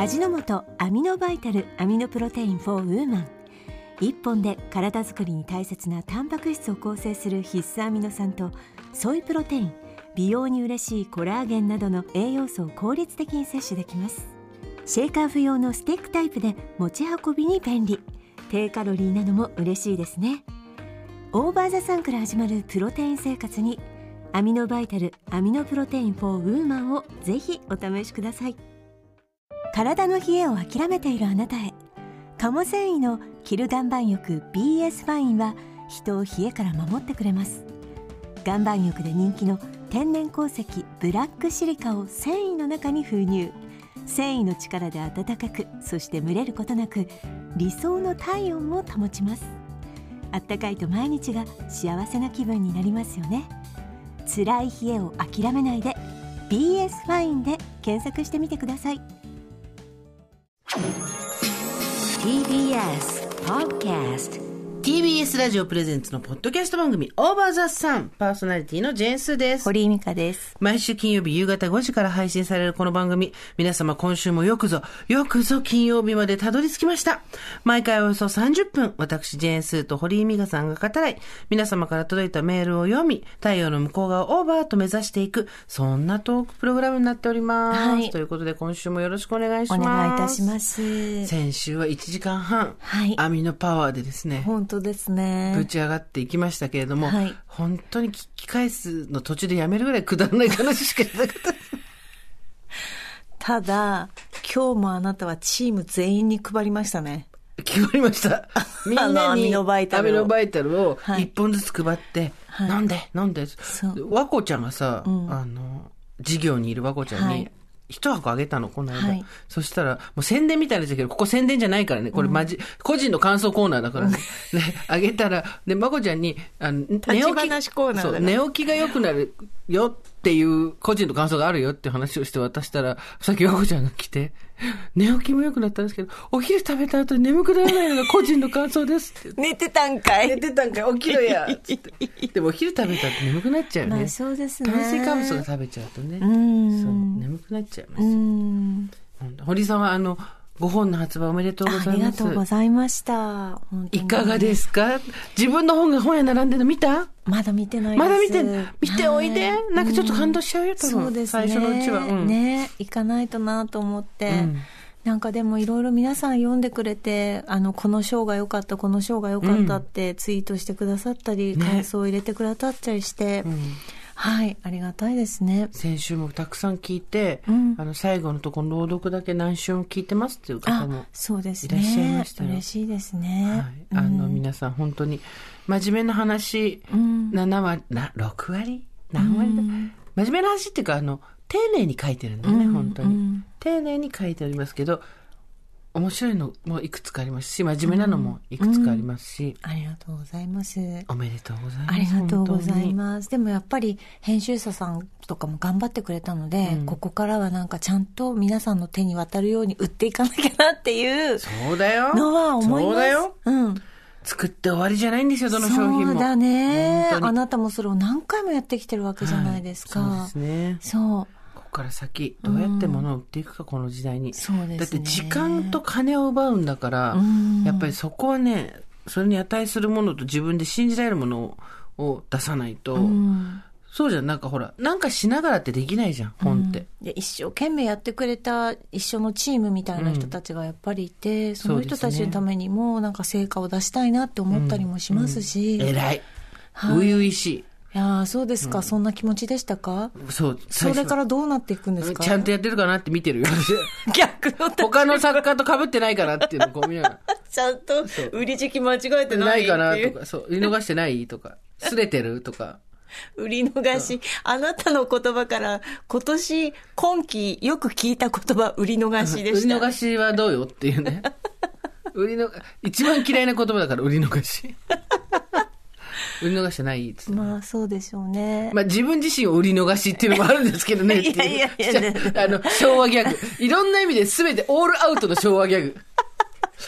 味の素アミノバイタルアミノプロテイン for Woman。1本で体づくりに大切なタンパク質を構成する必須アミノ酸とソイプロテイン美容に嬉しいコラーゲンなどの栄養素を効率的に摂取できます。シェイカー不要のスティックタイプで持ち運びに便利。低カロリーなのも嬉しいですね。 OVER THE SUN から始まるプロテイン生活にアミノバイタルアミノプロテイン for ウーマンをぜひお試しください。体の冷えを諦めているあなたへ。鴨繊維のキル岩盤浴 BS ファインは人を冷えから守ってくれます。岩盤浴で人気の天然鉱石ブラックシリカを繊維の中に封入。繊維の力で暖かくそして蒸れることなく理想の体温を保ちます。あったかいと毎日が幸せな気分になりますよね。辛い冷えを諦めないで BS ファインで検索してみてください。TBS Podcast TBS ラジオプレゼンツのポッドキャスト番組オーバーザさんパーソナリティのジェーンスーです。堀井美香です毎週金曜日夕方5時から配信されるこの番組。皆様今週もよくぞ、よくぞ金曜日までたどり着きました。毎回およそ30分、私ジェーンスーと堀井美香さんが語らい、皆様から届いたメールを読み、太陽の向こう側をオーバーと目指していく、そんなトークプログラムになっております。はいということで今週もよろしくお願いしおます。願いいたします先週は1時間半、はい網のパワーでですね、本当ですね。ぶち上がっていきましたけれども、はい。本当に聞き返すの途中でやめるぐらいくだらない話しかしなかった。ただ、今日もあなたはチーム全員に配りましたね。決まりました。みんなにアミノバイタルを。アミノバイタルをはい。一本ずつ配って、はい。飲んで、飲んで？和子ちゃんがさ、ん。あの、授業にいる和子ちゃんにはい、一箱あげたの、この間。はいそしたら、もう宣伝みたいなやつだけど、ここ宣伝じゃないからね。これマジ、個人の感想コーナーだからね。ね、あげたら、で、和子ちゃんに、あの、寝起き寝起きが良くなるよっていう、個人の感想があるよって話をして渡したら、さっき和子ちゃんが来て、寝起きも良くなったんですけど、お昼食べた後に眠くならないのが個人の感想ですって言って。寝てたんかい寝てたんかい起きろやつって。でもお昼食べた後眠くなっちゃうよね。まあそうですね炭水化物が食べちゃうとね。んそう、眠くなっちゃいますうよ。ん本当堀さんはあの、ご本の発売おめでとうござありがいます。とうございました。いかがですか？自分の本が本屋並んでるの見た？まだ見てないです。まだ見てん？見ておいで。はい。なんかちょっと感動しちゃうよ多分。そうですね最初のうちは。うん。ね。行かないとなと思って、うん。なんかでもいろいろ皆さん読んでくれてあのこの章が良かったこの章が良かったってツイートしてくださったり、ね。感想を入れてくださったりして、うんはいありがたいですね。先週もたくさん聞いて、うん。あの最後のところ朗読だけ何週も聞いてますっていう方もあそうですね。いらっしゃいましたよ。嬉しいですね、はい、あの、うん。皆さん本当に真面目な話、うん。7割な6割？何割だ、うん。真面目な話っていうかあの丁寧に書いてるんだよね、うん。本当に、うん。丁寧に書いておりますけど面白いのもいくつかありますし真面目なのもいくつかありますし、ありがとうございますおめでとうございますありがとうございすます。でもやっぱり編集者さんとかも頑張ってくれたので、うんここからはなんかちゃんと皆さんの手に渡るように売っていかなきゃなっていうそうだよのは思います。そうだようん。作って終わりじゃないんですよどの商品もそうだね。あなたもそれを何回もやってきてるわけじゃないですか。はいそうですねそう。ここから先どうやって物を売っていくか、この時代に。そうね。だって時間と金を奪うんだから、うん。やっぱりそこはねそれに値するものと自分で信じられるものを出さないと、うん。そうじゃん。なんかほらなんかしながらってできないじゃん本って、で一生懸命やってくれた一緒のチームみたいな人たちがやっぱりいて、その人たちのためにもなんか成果を出したいなって思ったりもしますし、い偉い。はい。初々しいやーそうですか、そんな気持ちでしたか？そうそれからどうなっていくんですか？ちゃんとやってるかなって見てるよ。逆の他の作家と被ってないかなっていうのをこう見なが。ら ちゃんと売り時期間違えてなないいかなとか。そう見逃してないとか。すれてるとか。売り逃し、あなたの言葉から今年今期よく聞いた言葉売り逃しで売りした逃しはどうよっていうね。売りの、一番嫌いな言葉だから、売り逃し。売り逃してないってまあそうでしょうね、まあ自分自身を売り逃しっていうのもあるんですけどねっていう。いやいやいやあの、昭和ギャグ。いろんな意味で全てオールアウトの昭和ギャグ。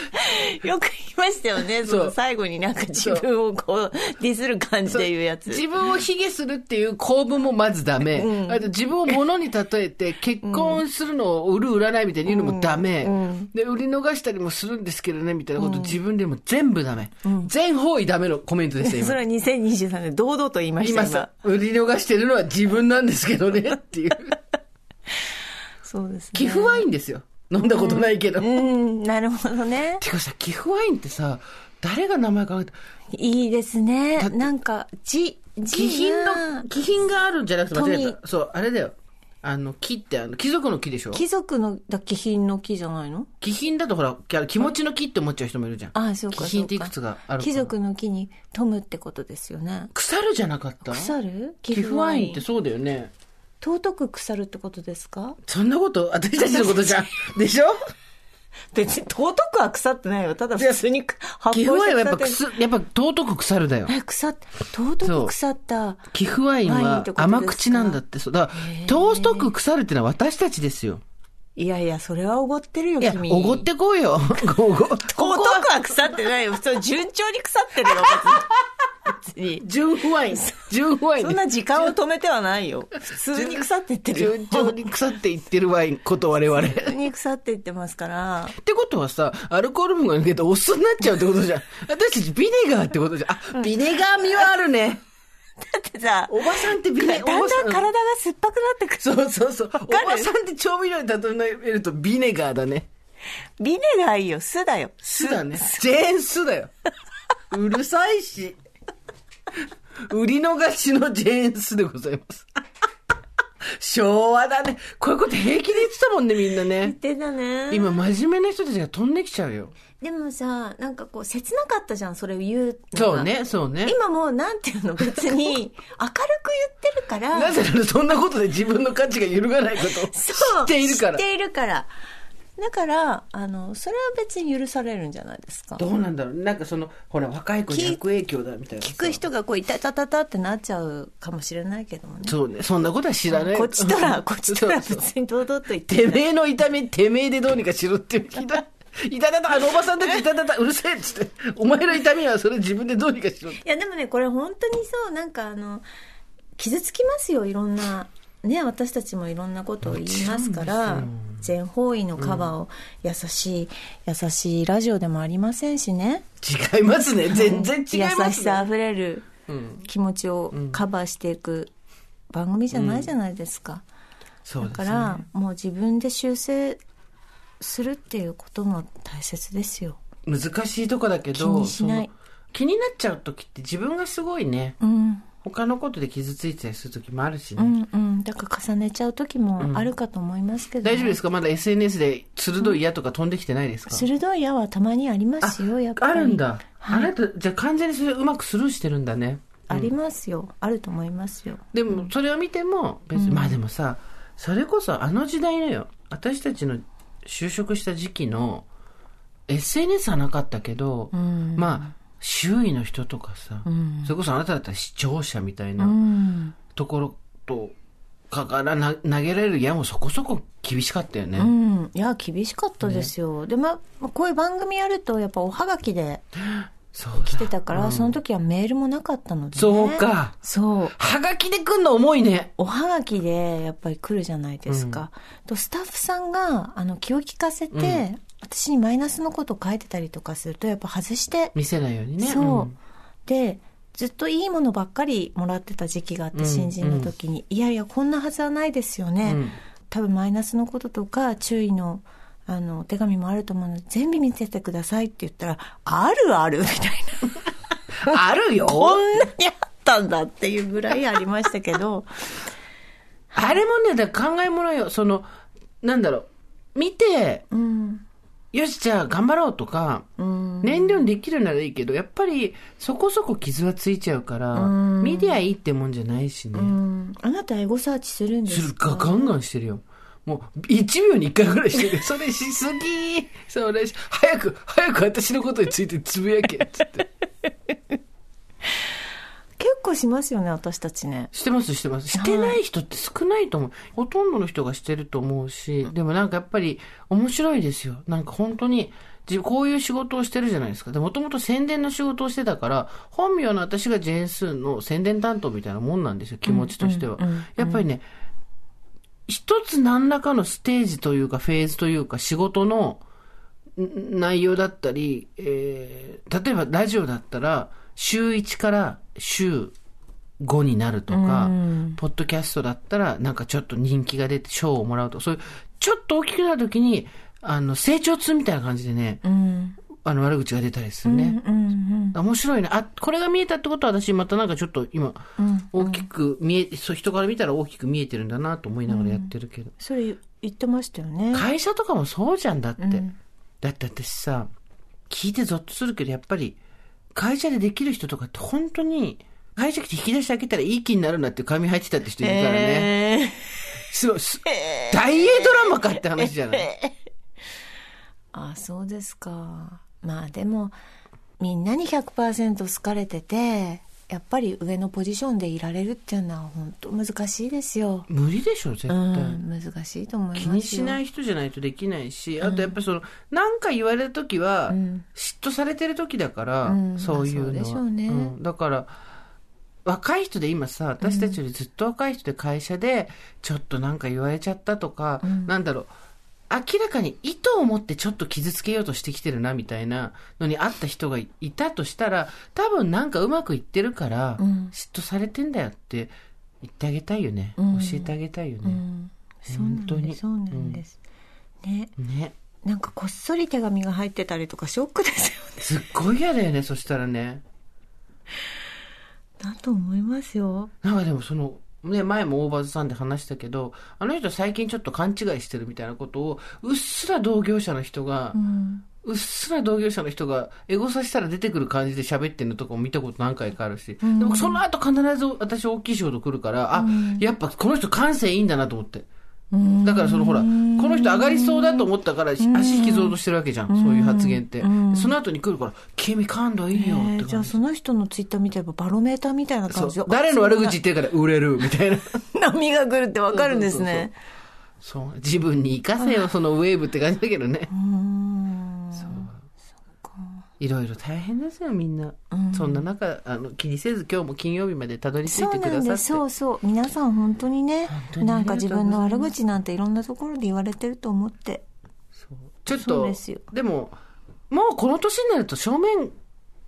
よく言いましたよね。その最後になんか自分をこう、ディスる感じで言うやつ。自分を卑下するっていう構文もまずダメ。あと自分を物に例えて結婚するのを売る売らないみたいに言うのもダメ。で、売り逃したりもするんですけどね、みたいなこと自分でも全部ダメ。全方位ダメのコメントでした、今そ。れは2023年堂々と言いました、今売り逃してるのは自分なんですけどね、っていう。そうですね。寄付ワインですよ。飲んだことないけど。うん、なるほどね。てかさ、寄付ワインってさ、誰が名前考えたいいですねなんか、じ、じ気品がの、気品があるんじゃなくて間違え富た。そう、あれだよ。あの、木って、あの、貴族の木でしょ？貴族のだ気品の木じゃないの？気品だとほら、気持ちの木って思っちゃう人もいるじゃん。ああ、そうか。気品っていくつがあるか貴族の木に富むってことですよね。腐るじゃなかった？腐る？寄付ワインってそうだよね。尊く腐るってことですか？そんなこと、私たちのことじゃん。でしょ？別に尊くは腐ってないよ。ただ普通に発寄付ワインはやっぱやっぱ尊く腐るだよ。え、腐っ、尊く腐った。寄付ワインは甘口なんだって。そう。だから、尊く腐るってのは私たちですよ。いやいや、それはおごってるよ、いや、君。おごってこうよ。おご、尊くはは腐ってないよ。普通順調に腐ってるよ、別に。別に。純不ワイン。純不ワインそんな時間を止めてはないよ。普通に腐っていってるよ。順調に腐っていってるワインこと我々。っ普通に腐っていってますから。てことはさ、アルコール分が抜けてお酢になっちゃうってことじゃん。私たちビネガーってことじゃん。あ、ビネガー味はあるね。だってさ、おばさんってビネ、だんだんおばさ体が酸っぱくなってくる。そうそうそう。おばさんって調味料に例えるとビネガーだね。ビネガーいいよ、酢だよ。酢だね。ジェーン酢だよ。うるさいし。売り逃しのジェーン酢でございます。昭和だね。こういうこと平気で言ってたもんね、みんなね。言ってたね。今、真面目な人たちが飛んできちゃうよ。でもさ、なんかこう、切なかったじゃん、それを言うそう。ね、そうね。今もう、なんていうの、別に、明るく言ってるから。なぜならそんなことで自分の価値が揺るがないことを知そうっているから知っ。ているから。だから、あの、それは別に許されるんじゃないですか。どうなんだろうなんかその、ほら、若い子に悪影響だみたいなさ。聞く人がこう、いたたたたってなっちゃうかもしれないけどもね。そうね、そんなことは知らない。こっちとら、こっちとら別に堂々と言っててめえの痛み、てめえでどうにかしろっていう気だ。いたたた、あのおばさんたちいたたた、うるせえっつって。お前の痛みはそれ自分でどうにかしろって。いやでもねこれ本当にそうなんかあの傷つきますよいろんなね私たちもいろんなことを言いますから全方位のカバーを優しい、優しいラジオでもありませんしね。違いますね。全然違いますね。優しさあふれるうん。気持ちをカバーしていく番組じゃないじゃないですか、そうですね。だからもう自分で修正するっていうことも大切ですよ。難しいとこだけど、気にしない。気になっちゃう時って自分がすごいね、うん他のことで傷ついてたりする時もあるしね。うんうんだから重ねちゃう時もあるかと思いますけど、大丈夫ですか？まだ SNS で鋭い矢とか飛んできてないですか、鋭い矢はたまにありますよ、やっぱり。あるんだ。あなた、じゃあ完全にそれうまくスルーしてるんだね。ありますよ。あると思いますよ。でも、それを見ても、別に、まあでもさ、それこそあの時代のよ、私たちの就職した時期の、SNS はなかったけど、んまあ、周囲の人とかさ、んそれこそあなただったら視聴者みたいうな、ん。ところと、かからな投げられる矢もそこそこ厳しかったよね。うん。いや、厳しかったですよ。で、まあ、こういう番組やると、やっぱおはがきでそうだ来てたから、その時はメールもなかったので、ね。そうか。そう。はがきで来んの重いね。おはがきでやっぱり来るじゃないですか。とスタッフさんがあの気を利かせて、私にマイナスのことを書いてたりとかするとやっぱ外して見せないようにね。そう、んでずっといいものばっかりもらってた時期があって、うん新人の時に、いやいやこんなはずはないですよね、うん多分マイナスのこととか注意のあのお手紙もあると思うので全部見せてくださいって言ったらあるあるみたいな あるよ。こんなにあったんだっていうぐらいありましたけどあれもね、だ考えものよ。その、なんだろう。見て、うんよし、じゃあ頑張ろうとか、うん燃料にできるならいいけど、やっぱりそこそこ傷はついちゃうから、うん見りゃいいってもんじゃないしね。うんあなたエゴサーチするんですするかかガンガンしてるよ。もう、1秒に1回ぐらいしてる。それしすぎそれし、早く、早く私のことについてつぶやけ、つって。結構構しますよね、私たちね。してます、してます。してない人って少ないと思う。ほとんどの人がしてると思うし、でもなんかやっぱり面白いですよ。なんか本当に、こういう仕事をしてるじゃないですか。で、もともと宣伝の仕事をしてたから、本名の私がジェーンスーンの宣伝担当みたいなもんなんですよ、気持ちとしては。やっぱりね、一つ何らかのステージというか、フェーズというか、仕事のん内容だったり、えー例えばラジオだったら、週1から週5になるとか、ポッドキャストだったら、なんかちょっと人気が出て賞をもらうとか、そういう、ちょっと大きくなるときに、あの、成長痛みたいな感じでね、うん。あの、悪口が出たりするね。うんうん。面白いね。あ、これが見えたってことは私またなんかちょっと今、大きく見え、そう人から見たら大きく見えてるんだなと思いながらやってるけど。それ言ってましたよね。会社とかもそうじゃんだって。んだって私さ、聞いてゾッとするけど、やっぱり、会社でできる人とかって本当に、会社来て引き出してあげたらいい気になるなっていう紙入ってたって人いるからね。えーすごい、す大英ドラマかって話じゃない？あそうですか。まあでも、みんなに100%好かれてて、やっぱり上のポジションでいられるっていうのは本当難しいですよ。無理でしょ、絶対。うん、難しいと思いますよ。気にしない人じゃないとできないし、あとやっぱりその、なんか言われるときは、ん嫉妬されてるときだから、うんそういうのは。まあそうでしょうねんだから、若い人で今さ、私たちよりずっと若い人で会社で、ちょっとなんか言われちゃったとか、なんだろう、明らかに意図を持ってちょっと傷つけようとしてきてるなみたいなのにあった人がいたとしたら、多分なんかうまくいってるから、ん嫉妬されてんだよって言ってあげたいよね。うん教えてあげたいよね。うん、本当に。そうなんです。ね。ね。なんかこっそり手紙が入ってたりとかショックですよね。すっごい嫌だよね、そしたらね。だと思いますよ。なんかでもその、ね、前も大バズさんで話したけど、あの人最近ちょっと勘違いしてるみたいなことを、うっすら同業者の人が、うん。うっすら同業者の人が、エゴサしたら出てくる感じで喋ってるのとかも見たこと何回かあるし、でもその後必ず私大きい仕事来るから、あ、やっぱこの人感性いいんだなと思って。うんだからそのほら、この人上がりそうだと思ったから、足引きずろうとしてるわけじゃん、そういう発言って。その後に来るから、君感度いいよってえー感じ。じゃあその人のツイッター見てればバロメーターみたいな感じ誰の悪口言ってるから売れるみたいな。波が来るってわかるんですね。そう。自分に活かせよ、そのウェーブって感じだけどね。うーん。いろいろ大変ですよ、みんな。そんな中、あの、気にせず今日も金曜日までたどり着そいうてくださって。そうそう。皆さん本当にね、なんか自分の悪口なんていろんなところで言われてると思って。そうちょっそうと、ですよでも、もうこの年になると正面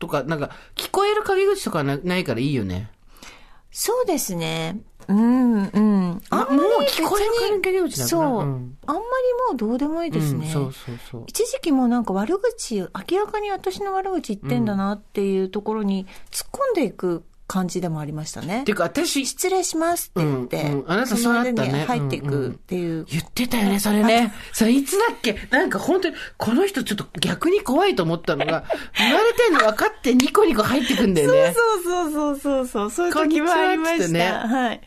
とか、なんか、聞こえる陰口とかなないからいいよね。そうですね。うん、うん。あんまりもう聞こえる。そう、んあんまりもうどうでもいいですね。うんそうそうそう。一時期もなんか悪口、明らかに私の悪口言ってんだなっていうところに突っ込んでいく感じでもありましたねて。いうか、私、失礼しますって言って、うんうんあなたそうだったね入っていくっていう。言ってたよね、それね。それいつだっけ？なんか本当に、この人ちょっと逆に怖いと思ったのが、言われてんの分かってニコニコ入ってくんだよね。そうそうそうそうそう、そういう時もありました。ねはい。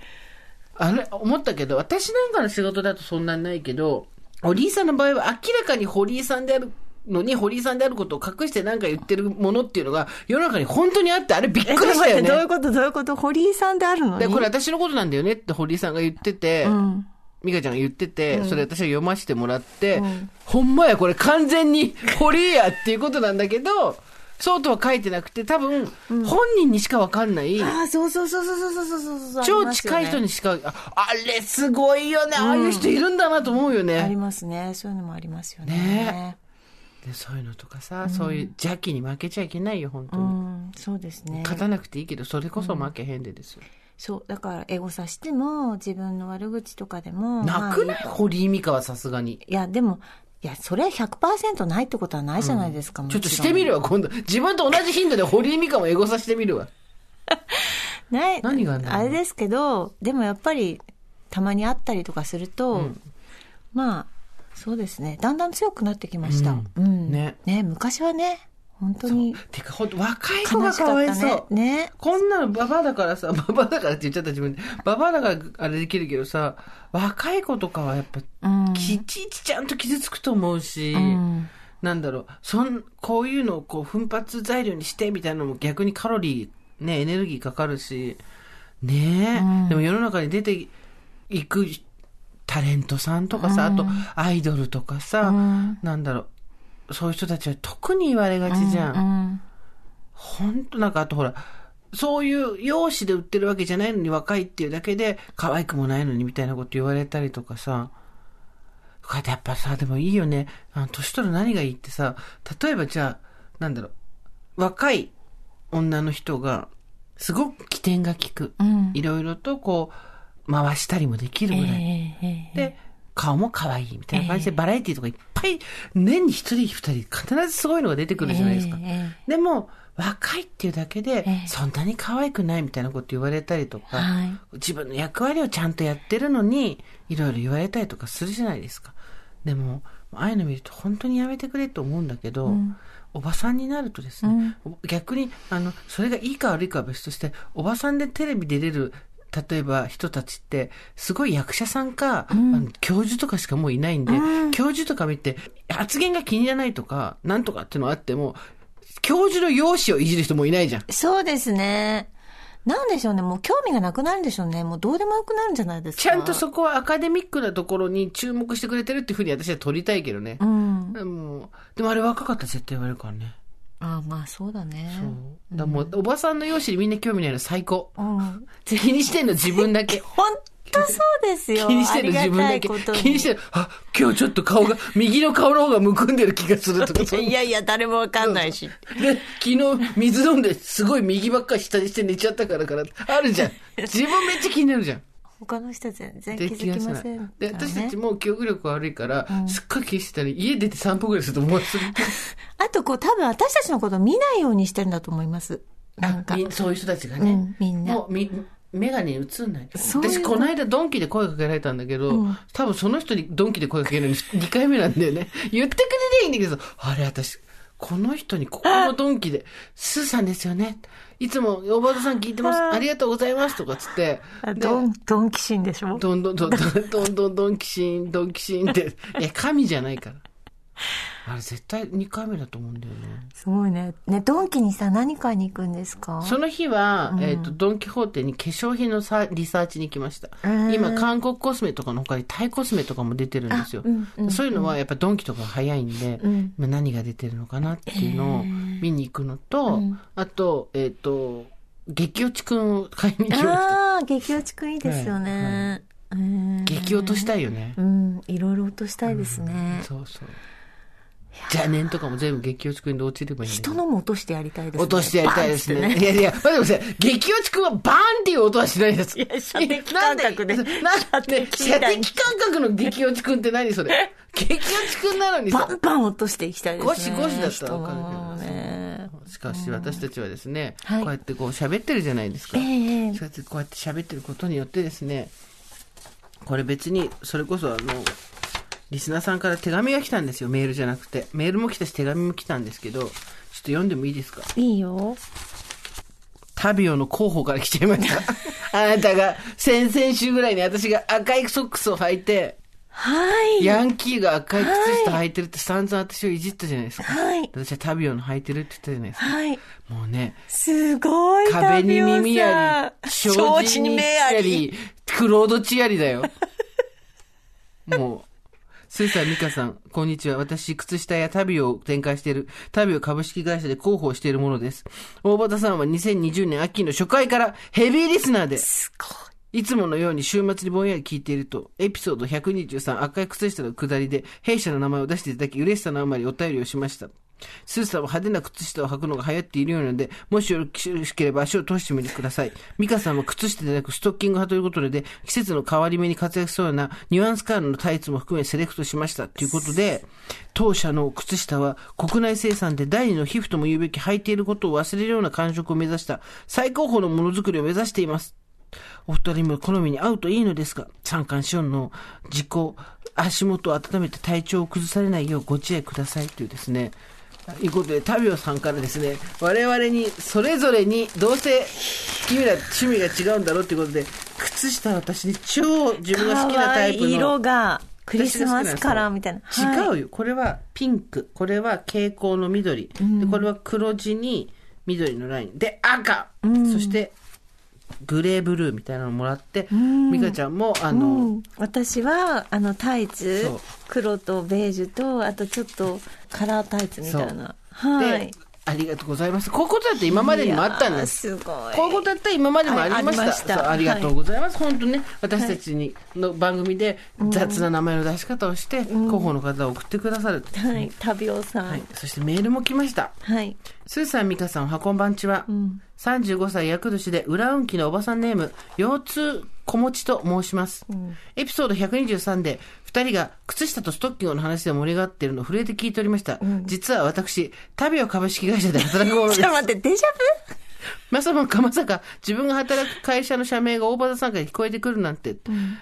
あれ、思ったけど、私なんかの仕事だとそんなにないけど、堀井さんの場合は明らかに堀井さんであるのに、堀井さんであることを隠してなんか言ってるものっていうのが、世の中に本当にあって、あれびっくりしたよえちょっと待ってどういうね。ことどういうこと？堀井さんであるのにで、これ私のことなんだよねって堀井さんが言ってて、うん。美香ちゃんが言ってて、それ私は読ませてもらって、んほんまや、これ完全に堀井やっていうことなんだけど、そうとは書いてなくて、多分、本人にしかわかんない、ああ、そうそうそうそうそうそうそうそうそう。超近い人にしか、ああれすごいよね、ああいう人いるんだなと思うよね。ありますね。そういうのもありますよね。ねでそういうのとかさ、そういう邪気に負けちゃいけないよ、本当うに。ん、そうですね。勝たなくていいけど、それこそ負けへんでですよ。そう、だからエゴさしても、自分の悪口とかでも。なくない？まあ堀井美香はさすがに。いや、でも、いや、それは100%ないってことはないじゃないですか、もちょっとしてみるわ、今度。自分と同じ頻度で堀井美香もエゴさしてみるわ。ない。何があれですけど、でもやっぱり、たまに会ったりとかすると、まあ、そうですね。だんだん強くなってきました。ううんん。ねね。昔はね、本当にてか、ほんと、若い子がかわいそうね。。ね。こんなのババアだからさ、ババアだからって言っちゃった自分で。ババアだからあれできるけどさ、若い子とかはやっぱ、うん。きちいちちゃんと傷つくと思うし、うんなんだろう、そん、こういうのをこう奮発材料にしてみたいなのも逆にカロリーね、エネルギーかかるし、ねえ、うんでも世の中に出ていくタレントさんとかさ、あとアイドルとかさ、うんなんだろう、そういう人たちは特に言われがちじゃん。うんほんとなんかあとほら、そういう容姿で売ってるわけじゃないのに若いっていうだけで可愛くもないのにみたいなこと言われたりとかさ。こうやってやっぱさ、でもいいよね。あの、年取る何がいいってさ、例えばじゃあ、なんだろう、若い女の人が、すごく起点が効く。うんいろいろとこう、回したりもできるぐらい。ええええで、顔も可愛いみたいな感じで、バラエティとかいっぱい、年に一人二人必ずすごいのが出てくるじゃないですか。ええでも、若いっていうだけでええ、そんなに可愛くないみたいなこと言われたりとか、はい。自分の役割をちゃんとやってるのに、いろいろ言われたりとかするじゃないですか。でも、ああいうの見ると本当にやめてくれと思うんだけど、おばさんになるとですね、逆に、あの、それがいいか悪いかは別として、おばさんでテレビで出れる、例えば人たちって、すごい役者さんか、あの教授とかしかもういないんで、教授とか見て、発言が気に入らないとか、なんとかっていうのあっても、教授の容姿をいじる人もいないじゃん。そうですね。なんでしょうね。もう興味がなくなるんでしょうね。もうどうでもよくなるんじゃないですか。ちゃんとそこはアカデミックなところに注目してくれてるっていうふうに私は取りたいけどねう。ん。でも、でもあれ若かったら絶対言われるからね。ああ、まあそうだね。そう。だもう、おばさんの容姿にみんな興味ないの最高。うん。気にしてんの自分だけ。本当そうですよ。気にしてる自分だけ気にしてる。あ、今日ちょっと顔が、右の顔の方がむくんでる気がするとか。いやいや、誰もわかんないし。で、昨日水飲んですごい右ばっかり下にして寝ちゃったからから、あるじゃん。自分めっちゃ気になるじゃん。他の人全然で気づきませんかで、ら私たねちもう記憶力悪いから、すっごい気にしてたら、家出て散歩ぐらいすると思うする。あとこう多分私たちのこと見ないようにしてるんだと思います。なんか。みそういう人たちがね。うんみんなもう、み、メガネに映んない。私、この間ドンキで声かけられたんだけど、うん多分その人にドンキで声かけるのに2回目なんだよね。言ってくれりゃいいんだけど、あれ私、この人にここのドンキで、スーさんですよね。いつも、おばたさん聞いてます。ありがとうございます。とかつって。ドン、ドンキシンでしょ？どんどんどんどんどんどんどんキシン、ドンキシンって。いや、神じゃないから。あれ絶対2回目だと思うんだよね。すごいね。ね、ドンキにさ、何買いに行くんですか？その日は、えっ、と、ドンキホーテに化粧品のさリサーチに行きました。ー今、韓国コスメとかの他にタイコスメとかも出てるんですよ。うんうんそういうのはやっぱドンキとかが早いんで、うん今何が出てるのかなっていうのを見に行くのと、あと、えっ、と、激落ちくんを買いに行きました。ああ、激落ちくんいいですよね。うん激落としたいよね。うん、いろいろ落としたいですね。そうそう。邪念とかも全部激落ちくんで落ちればいい人のも落としてやりたいですね。落としてやりたいですね。バーンっていやいや、待ってください。激落ちくんはバーンっていう音はしないです。いや射的感覚でなんでなん射的感覚の激落ちくんって何それ？激落ちくんなのにさバン。バン落としていきたいですね。ゴシゴシだったらわかるけどね。しかし私たちはですね、はいこうやってこう喋ってるじゃないですか。ええそうやってこうやって喋ってることによってですね、これ別に、それこそあの、リスナーさんから手紙が来たんですよ、メールじゃなくて。メールも来たし手紙も来たんですけど、ちょっと読んでもいいですか？いいよ。タビオの候補から来ちゃいました。あなたが、先々週ぐらいに私が赤いソックスを履いて、はい。ヤンキーが赤い靴下履いてるって散々私をいじったじゃないですか。はい。私はタビオの履いてるって言ったじゃないですか。はい。もうね、すごい壁に耳タあり、承知に目あり。、クロードチアリだよ。もう、スーさん、ミカさん、こんにちは。私、靴下やタビオを展開している、タビオ株式会社で広報しているものです。大畑さんは2020年秋の初回からヘビーリスナーで。すごい。いつものように週末にぼんやり聞いていると、エピソード123赤い靴下の下りで、弊社の名前を出していただき、嬉しさのあまりお便りをしました。スーさんは派手な靴下を履くのが流行っているようなので、もしよろしければ足を通してみてください。ミカさんは靴下でなくストッキング派ということで、季節の変わり目に活躍しそうなニュアンスカールのタイツも含めセレクトしました。ということで、当社の靴下は国内生産で第二の皮膚とも言うべき履いていることを忘れるような感触を目指した最高峰のものづくりを目指しています。お二人も好みに合うといいのですが、三寒四温の自己、足元を温めて体調を崩されないようご自愛くださいというですね、いうことで、タビオさんからですね、我々に、それぞれに、どうせ、君ら趣味が違うんだろうということで、靴下は私に超自分が好きなタイプの。色が、クリスマスカラーみたいな。違はうよ。これはピンク。これは蛍光の緑。で、これは黒地に、緑のライン。で、赤、そして、グレーブルーみたいなのもらって、美香ちゃんも、あの、うん、私はあのタイツ黒とベージュとあとちょっとカラータイツみたいな。はい。で、ありがとうございます。こういうことだって今までにもあったんです。すごいこういうことだったら今までもありました。はいありましたありがとうございます。本当ね、私たちに、の番組で雑な名前の出し方をして、広報の方を送ってくださる。はい旅尾さんははいい、そしてメールも来ました。スーさん、ミカさん、おはこんばんちは。35歳厄年で裏運気のおばさんネーム、腰痛小持ちと申します。エピソード123で、二人が靴下とストッキングの話で盛り上がっているのを震えて聞いておりました。実は私、タビオ株式会社で働くものですちょっと。待ってデジャ まさかまさか自分が働く会社の社名が大場さんから聞こえてくるなんて、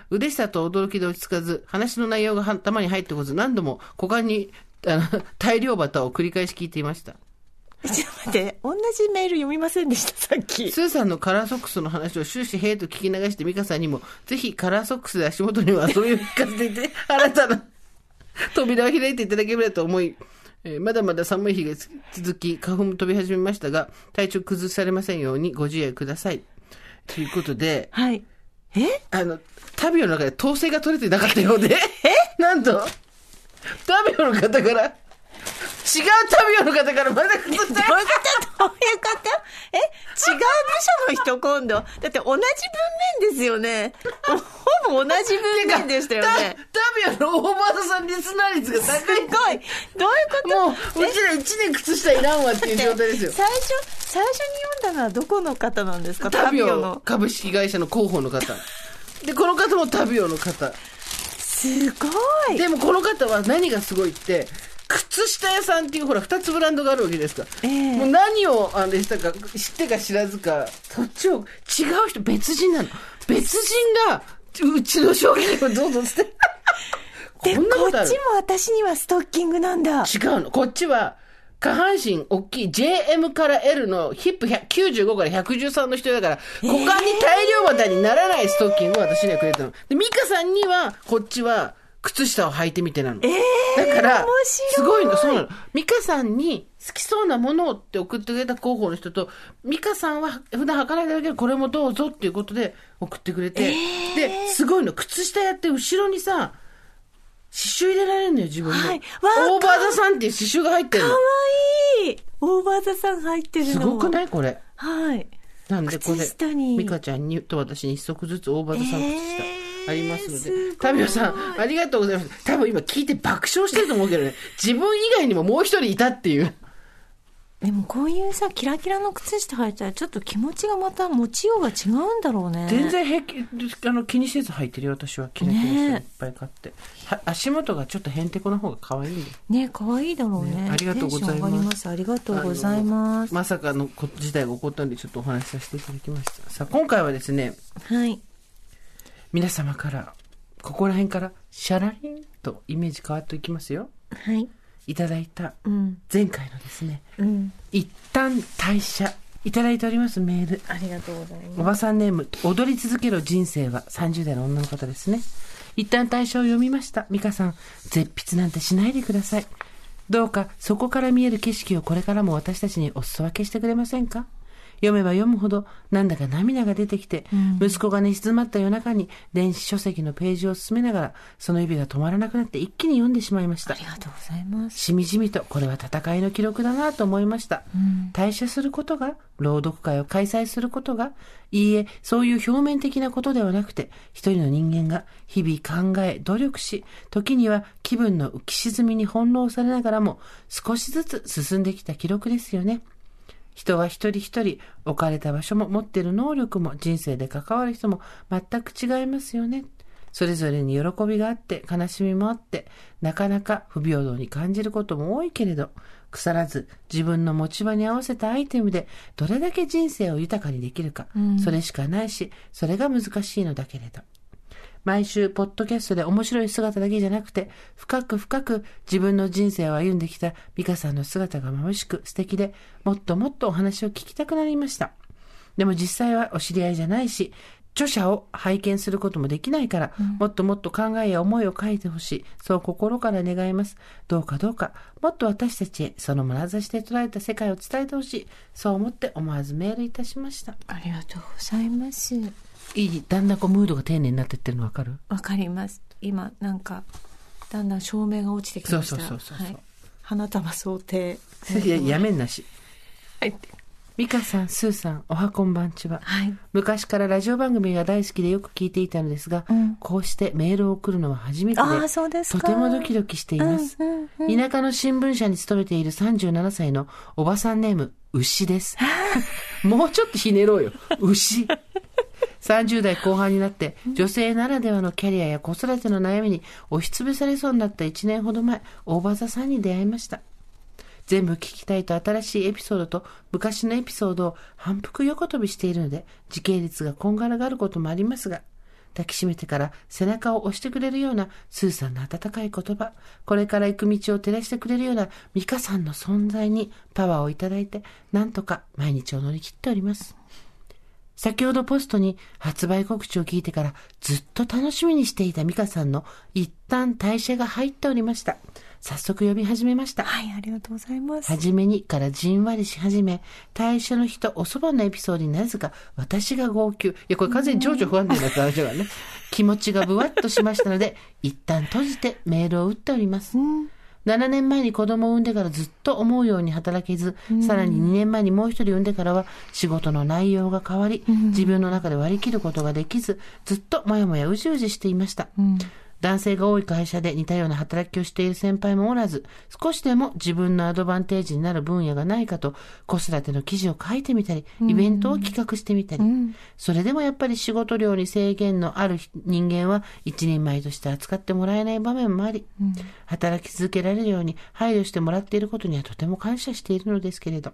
嬉しさと驚きで落ち着かず、話の内容が頭に入ってこず、何度も股間にあの大量バタを繰り返し聞いていました。ブ ちょっと待って同じメール読みませんでした？さっき。スーさんのカラーソックスの話を終始へーと聞き流してミカさんにも、ぜひカラーソックスで足元には遊びを聞かせていて、新たな扉を開いていただければと思い、えーまだまだ寒い日が続き、花粉も飛び始めましたが、体調崩されませんようにご自愛ください。ということで、はい。え？あの、タビオの中で統制が取れていなかったようで、え？なんと、タビオの方から、違うタビオの方からまた靴下どういうことどういうことえ？違う部署の人今度？だって同じ文面ですよね。ほぼ同じ文面でしたよね。タタビオの大場さんリスナー率が高い。すごい。どういうこと？もう、うちら1年靴下いらんわっていう状態ですよ。最初最初に読んだのはどこの方なんですか？タビオの株式会社の広報の方。で、この方もタビオの方。すごい。でもこの方は何がすごいって、靴下屋さんっていうほら2つブランドがあるわけですか。ら、ええ。もう何をあれしたか知ってか知らずかそっちを違う人別人なの。別人がうちの商品をどうぞ捨て。でこんなこっちも私にはストッキングなんだ。違うの。こっちは下半身大きい JM から L のヒップ100 95から113の人だから、股間に大量股にならないストッキングを私にはくれたの。で、ミカさんには、こっちは、靴下を履いてみてなの。だからすごいの、そうなの。ミカさんに好きそうなものをって送ってくれた広報の人と、ミカさんは普段履かないだけど、これもどうぞっていうことで送ってくれて、で、すごいの。靴下やって後ろにさ、刺繍入れられるのよ、自分の。はいわオーバーザさんっていう刺繍が入ってるのかわ。いいオーバーザさん入ってるのすごくない？これ。はいなんでこれミカちゃんにと私に一足ずつオーバーザさん靴下えーありますので、タビオさん、ありがとうございます。多分今聞いて爆笑してると思うけどね、自分以外にももう一人いたっていう。でもこういうさキラキラの靴下履いたらちょっと気持ちがまた持ちようが違うんだろうね全然平気、あの、気にせず履いてるよ、私は。キラキラしてねいっぱい買って。は足元がちょっとへんてこな方が可愛い。ね可愛いだろうねねありがとうございますありがとうございますまさかの事態が起こったんで、ちょっとお話しさせていただきました。さあ、今回はですね、はい皆様から、ここら辺から、シャラリンとイメージ変わっていきますよ。はい。いただいた、うん。前回のですね、うん。一旦退社いただいておりますメール。ありがとうございます。おばさんネーム踊り続ける人生は30代の女の方ですね。一旦退社を読みました。美香さん絶筆なんてしないでください。どうかそこから見える景色をこれからも私たちにお裾分けしてくれませんか？読めば読むほどなんだか涙が出てきて、息子が寝静まった夜中に電子書籍のページを進めながらその指が止まらなくなって一気に読んでしまいました。ありがとうございます。しみじみとこれは戦いの記録だなと思いました、退社することが朗読会を開催することがいいえそういう表面的なことではなくて一人の人間が日々考え努力し時には気分の浮き沈みに翻弄されながらも少しずつ進んできた記録ですよね人は一人一人置かれた場所も持っている能力も人生で関わる人も全く違いますよね。それぞれに喜びがあって悲しみもあってなかなか不平等に感じることも多いけれど腐らず自分の持ち場に合わせたアイテムでどれだけ人生を豊かにできるか、それしかないしそれが難しいのだけれど。毎週、ポッドキャストで面白い姿だけじゃなくて、深く深く自分の人生を歩んできた美香さんの姿が眩しく素敵で、もっともっとお話を聞きたくなりました。でも実際はお知り合いじゃないし、著者を拝見することもできないから、もっともっと考えや思いを書いてほしい。そう心から願います。どうかどうか、もっと私たちへその眼差しで捉えた世界を伝えてほしい。そう思って思わずメールいたしました。ありがとうございます。いい、だんだんこうムードが丁寧になってってるのわかる？わかります。今なんかだんだん照明が落ちてきました。そうそうそうそうはい。花束想定。いや、やめんなし。はい。ミカさん、スーさん、おはこんばんちは。はい。昔からラジオ番組が大好きでよく聞いていたのですが、うんこうしてメールを送るのは初めてで、そうですかとてもドキドキしています。うんうんうん田舎の新聞社に勤めている37歳のおばさんネーム、牛です。もうちょっとひねろうよ。牛。30代後半になって、女性ならではのキャリアや子育ての悩みに押しつぶされそうになった1年ほど前、大場座さんに出会いました。全部聞きたいと新しいエピソードと昔のエピソードを反復横跳びしているので、時系列がこんがらがることもありますが、抱きしめてから背中を押してくれるようなスーさんの温かい言葉、これから行く道を照らしてくれるようなミカさんの存在にパワーをいただいて、なんとか毎日を乗り切っております。先ほどポストに発売告知を聞いてからずっと楽しみにしていたミカさんの一旦代謝が入っておりました。早速呼び始めました。はい、ありがとうございます。はじめにからじんわりし始め、退社の日とおそばのエピソードになぜか私が号泣。いや、これ完全に情緒不安定な話だからね。気持ちがぶわっとしましたので、一旦閉じてメールを打っております。7年前に子供を産んでからずっと思うように働けず、さらに2年前にもう一人産んでからは仕事の内容が変わり、自分の中で割り切ることができず、ずっともやもやうじうじしていました。男性が多い会社で似たような働きをしている先輩もおらず、少しでも自分のアドバンテージになる分野がないかと、子育ての記事を書いてみたり、イベントを企画してみたり、それでもやっぱり仕事量に制限のある人間は一人前として扱ってもらえない場面もあり、働き続けられるように配慮してもらっていることにはとても感謝しているのですけれど、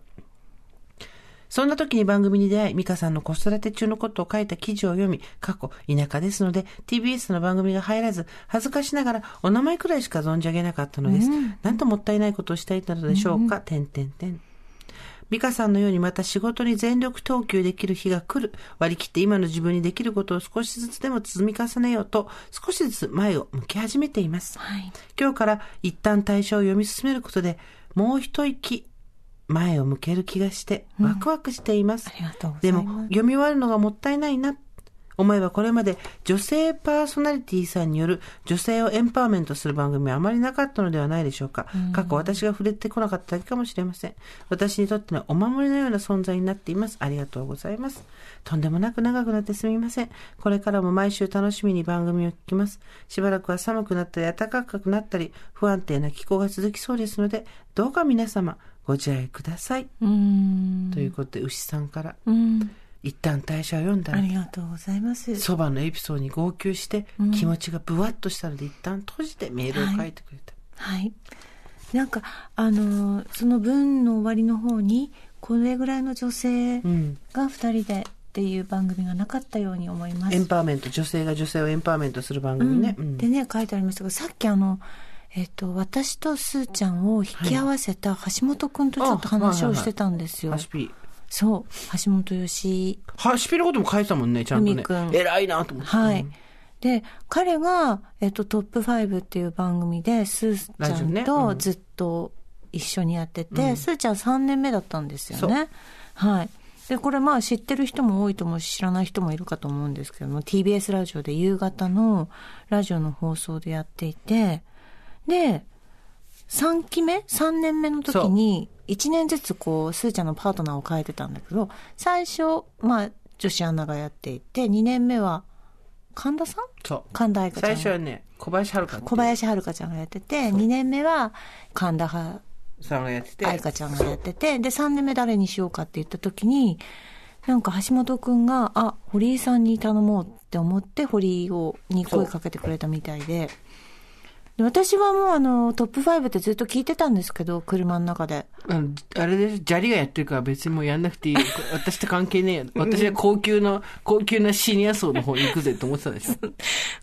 そんな時に番組に出会い、美香さんの子育て中のことを書いた記事を読み、過去、田舎ですので、TBS の番組が入らず、恥ずかしながらお名前くらいしか存じ上げなかったのです。なんともったいないことをしたいのでしょうか、てんてんてん。美香さんのようにまた仕事に全力投球できる日が来る。割り切って今の自分にできることを少しずつでも積み重ねようと、少しずつ前を向き始めています。はい。今日から一旦対象を読み進めることで、もう一息前を向ける気がして、ワクワクしています。ありがとうござでいます。も、読み終わるのがもったいないな。思えばこれまで女性パーソナリティさんによる女性をエンパワーメントする番組はあまりなかったのではないでしょうか。過去私が触れてこなかっただけかもしれません。私にとってのお守りのような存在になっています。ありがとうございます。とんでもなく長くなってすみません。これからも毎週楽しみに番組を聞きます。しばらくは寒くなったり暖かくなったり不安定な気候が続きそうですので、どうか皆様ご自愛ください。ということで、牛さんからうん。一旦代謝を読んだらありがとうございます。そばのエピソードに号泣して、気持ちがぶわっとしたので一旦閉じてメールを書いてくれた。はい。なんか、あのーその文の終わりの方に、これぐらいの女性うん。が二人でっていう番組がなかったように思います。エンパワーメント、女性が女性をエンパワーメントする番組ね。ううんんでね、書いてありましたが、さっきあの、えっ、と、私とすーちゃんを引き合わせた橋本くんとちょっと話をしてたんですよ。そう、橋本よし。ハシピのことも書いてたもんね、ちゃんとね。偉いなと思って。はい。うん。で、彼が、えっと、トップ5っていう番組で、スーちゃんうん。とずっと一緒にやってて、スーちゃん3年目だったんですよね。はい。で、これまあ知ってる人も多いと思うし、知らない人もいるかと思うんですけども、TBS ラジオで夕方のラジオの放送でやっていて、で、3期目 ?3 年目の時に、1年ずつこう、スーちゃんのパートナーを変えてたんだけど、最初、まあ、女子アナがやっていて、2年目は、神田さんそう。神田愛花ちゃん最初はね、小林遥っていう小林遥ちゃんがやってて、2年目は神田はさんがやってて。愛花ちゃんがやってて、で、3年目誰にしようかって言った時に、なんか橋本くんが、あ、堀井さんに頼もうって思って、堀井を、に声かけてくれたみたいで、私はもうあの、トップ5ってずっと聞いてたんですけど、車の中で。あのあれで、砂利がやってるから別にもうやんなくていいよ。私と関係ねえよ。私は高級な、高級なシニア層の方に行くぜって思ってたでし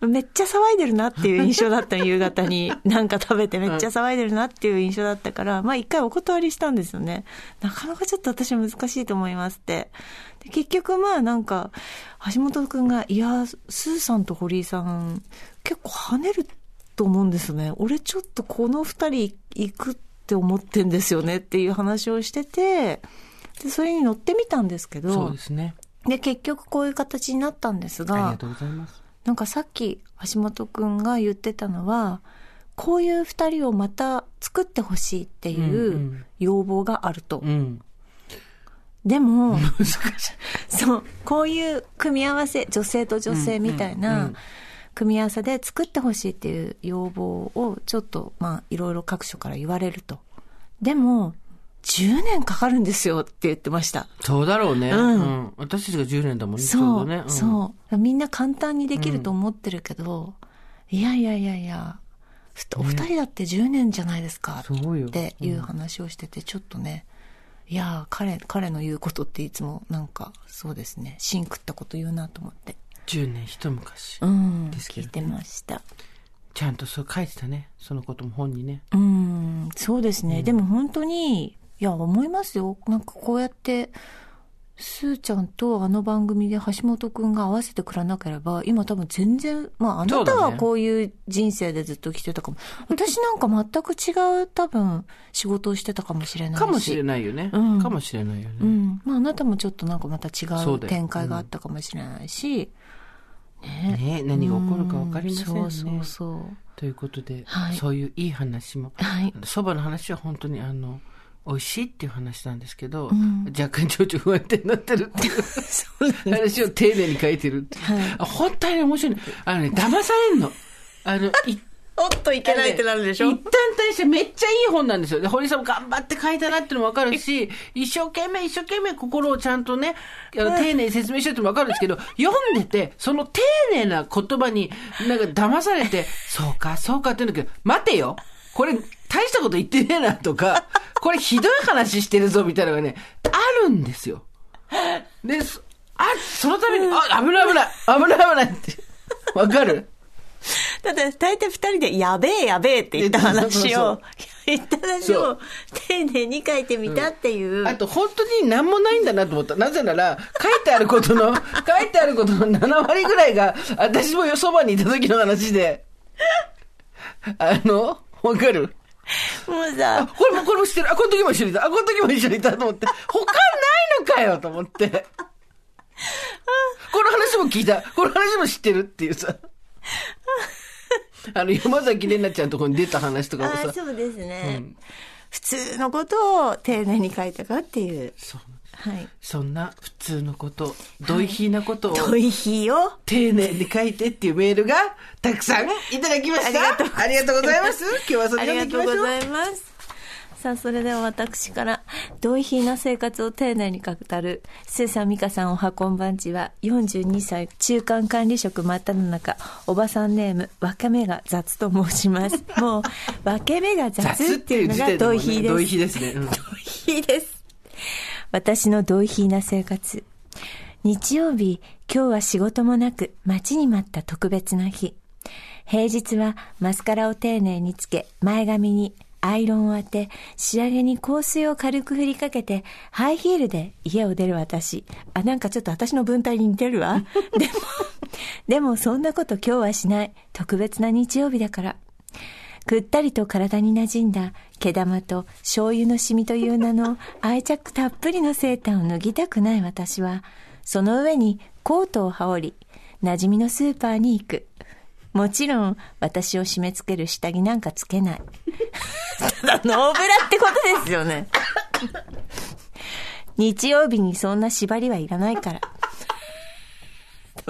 ょ。めっちゃ騒いでるなっていう印象だったの夕方に。なんか食べてめっちゃ騒いでるなっていう印象だったから、まあ一回お断りしたんですよね。なかなかちょっと私は難しいと思いますって。で結局まあなんか、橋本くんが、いや、スーさんと堀井さん、結構跳ねると思うんですね。俺ちょっとこの二人行くって思ってんですよねっていう話をしてて、で、それに乗ってみたんですけど、そうですね。で、結局こういう形になったんですが、ありがとうございます。なんかさっき橋本くんが言ってたのは、こういう二人をまた作ってほしいってうんういうん要望があると。うん。でも、難しい。そう、こういう組み合わせ、女性と女性みたいうんうんうなん組み合わせで作ってほしいっていう要望をちょっと、まあ、いろいろ各所から言われると。でも、10年かかるんですよって言ってました。そうだろうね。ううんん。私たちが10年だもんね、そう、どね。んそう。みんな簡単にできると思ってるけど、いやいやいやいや、ふお二人だって10年じゃないですか。っていう話をしてて、ちょっとね、いや彼、彼の言うことっていつもなんか、そうですね、芯食ったこと言うなと思って。10年一昔。うん、ですけどね聞いてました。ちゃんとそう書いてたね。そのことも本にね。うん、そうですね。でも本当に、いや、思いますよ。なんかこうやって、スーちゃんとあの番組で橋本くんが合わせてくらなければ、今多分全然、まああなたはこういう人生でずっと生きてたかも。私なんか全く違う多分仕事をしてたかもしれないし。かもしれないよね。うんかもしれないよね。うん。まああなたもちょっとなんかまた違う展開があったかもしれないし。ねね何が起こるか分かりませんね。うんそうそうそう。ということで、はいそういういい話も。はい。そばの話は本当にあの、美味しいっていう話なんですけど、ん若干情緒不安定になってるっていう 話を丁寧に書いてるっていう。はいあ本当にね面白いね。あのね、騙されんの。あの、いおっといけないってなるでしょ？一旦対してめっちゃいい本なんですよ。で、堀さんも頑張って書いたなっていうのもわかるし、一生懸命一生懸命心をちゃんとね、あの丁寧に説明してるってのもわかるんですけど、読んでて、その丁寧な言葉になんか騙されて、そうか、そうかって言うんだけど、待てよこれ、大したこと言ってねえなとか、これひどい話してるぞみたいなのがね、あるんですよ。で、そあ、そのために、あ、危ない危ない危ない危ないって。わかる？だって大体二人で、やべえやべえって言った話を、言った話を丁寧に書いてみたっていう。あと本当に何もないんだなと思った。なぜなら、書いてあることの、書いてあることの7割ぐらいが、私もよそばにいた時の話で、あの、わかる？あ、もうさ、これも、これも知ってる。あ、この時も一緒にいた。あ、この時も一緒にいたと思って、他ないのかよと思って。この話も聞いた。この話も知ってるっていうさ。あの、山崎怜奈ちゃんのところに出た話とかもさ。あそうですね、うん普通のことを丁寧に書いたかっていう。そうはい。そんな普通のこと、ドイヒーなことを、遠い日を？丁寧に書いてっていうメールがたくさんいただきました。ありがとうございます。今日はそあれでいきましょう。りがとうございます。さあ、それでは私から、同意品な生活を丁寧に語る、スーさん、ミカさん、おはこんばんちは、42歳、中間管理職真っ只中、おばさんネーム、分け目が雑と申します。もう、分け目が雑雑っていうのが同意品です。同意比ですね。うん同意です。私の同意品な生活。日曜日、今日は仕事もなく、待ちに待った特別な日。平日はマスカラを丁寧につけ、前髪にアイロンを当て、仕上げに香水を軽く振りかけて、ハイヒールで家を出る私。あ、なんかちょっと私の文体に似てるわ。でも、でもそんなこと今日はしない。特別な日曜日だから。くったりと体に馴染んだ毛玉と醤油のシミという名の愛着たっぷりのセーターを脱ぎたくない私は、その上にコートを羽織り、馴染みのスーパーに行く。もちろん、私を締め付ける下着なんかつけない。ただ、ノーブラってことですよね。日曜日にそんな縛りはいらないから。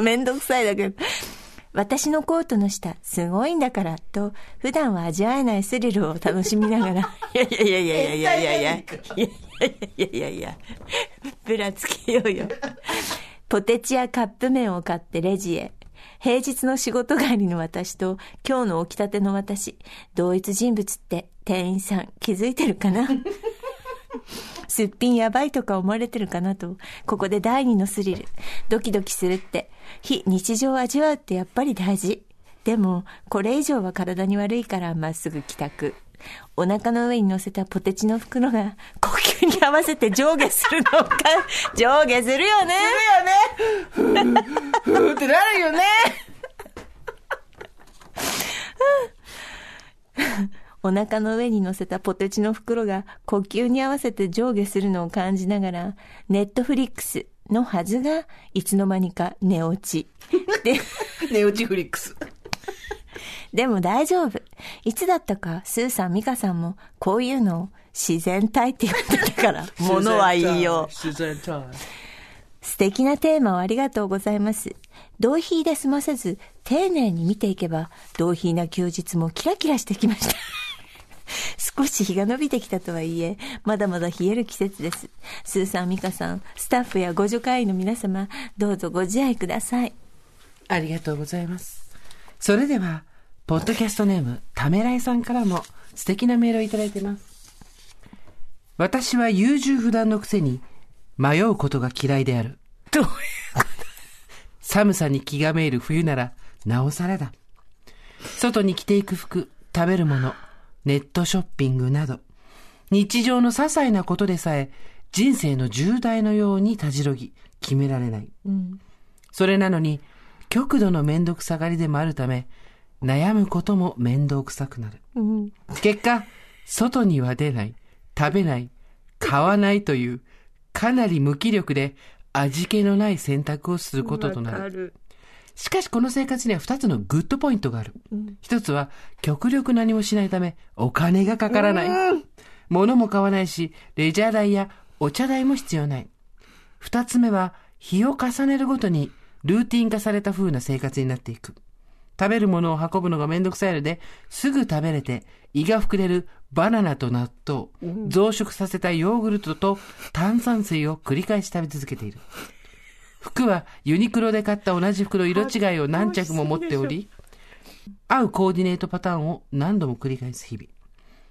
めんどくさいだけど。私のコートの下、すごいんだから、と、普段は味わえないスリルを楽しみながら、いやいやいやいやいやいやいや、いやいやいやいや、ブラつけようよ。ポテチやカップ麺を買ってレジへ。平日の仕事帰りの私と今日の起きたての私、同一人物って店員さん気づいてるかな？すっぴんやばいとか思われてるかなと、ここで第二のスリル。ドキドキするって、非日常を味わうってやっぱり大事。でも、これ以上は体に悪いからまっすぐ帰宅。お腹の上に乗せたポテチの袋が 呼吸に合わせて上下するのか、上下するよね。ふーってなるよね。お腹の上に乗せたポテチの袋が呼吸に合わせて上下するのを感じながら、ネットフリックスのはずが、いつの間にか寝落ち。で、ネオチフリックス。でも大丈夫。いつだったか、スーさん、ミカさんも、こういうのを自然体って言ってたから、ものは言いよう。自然体。素敵なテーマをありがとうございます。同費で済ませず、丁寧に見ていけば、同費な休日もキラキラしてきました。少し日が伸びてきたとはいえ、まだまだ冷える季節です。スーさん、ミカさん、スタッフやご助会員の皆様、どうぞご自愛ください。ありがとうございます。それでは、ポッドキャストネーム、ためらいさんからも素敵なメールをいただいています。私は優柔不断のくせに迷うことが嫌いである。どう寒さに気がめいる冬ならなおさらだ。外に着ていく服、食べるもの、ネットショッピングなど、日常の些細なことでさえ人生の重大のようにたじろぎ、決められない。それなのに、極度のめんどくさがりでもあるため、悩むことも面倒くさくなる。結果、外には出ない、食べない、買わないという、かなり無気力で味気のない選択をすることとなる。る。しかしこの生活には二つのグッドポイントがある。一つは、極力何もしないため、お金がかからない。物も買わないし、レジャー代やお茶代も必要ない。二つ目は、日を重ねるごとに、ルーティン化された風な生活になっていく。食べるものを運ぶのがめんどくさいので、すぐ食べれて、胃が膨れるバナナと納豆、増殖させたヨーグルトと炭酸水を繰り返し食べ続けている。服はユニクロで買った同じ服の色違いを何着も持っており、合うコーディネートパターンを何度も繰り返す日々。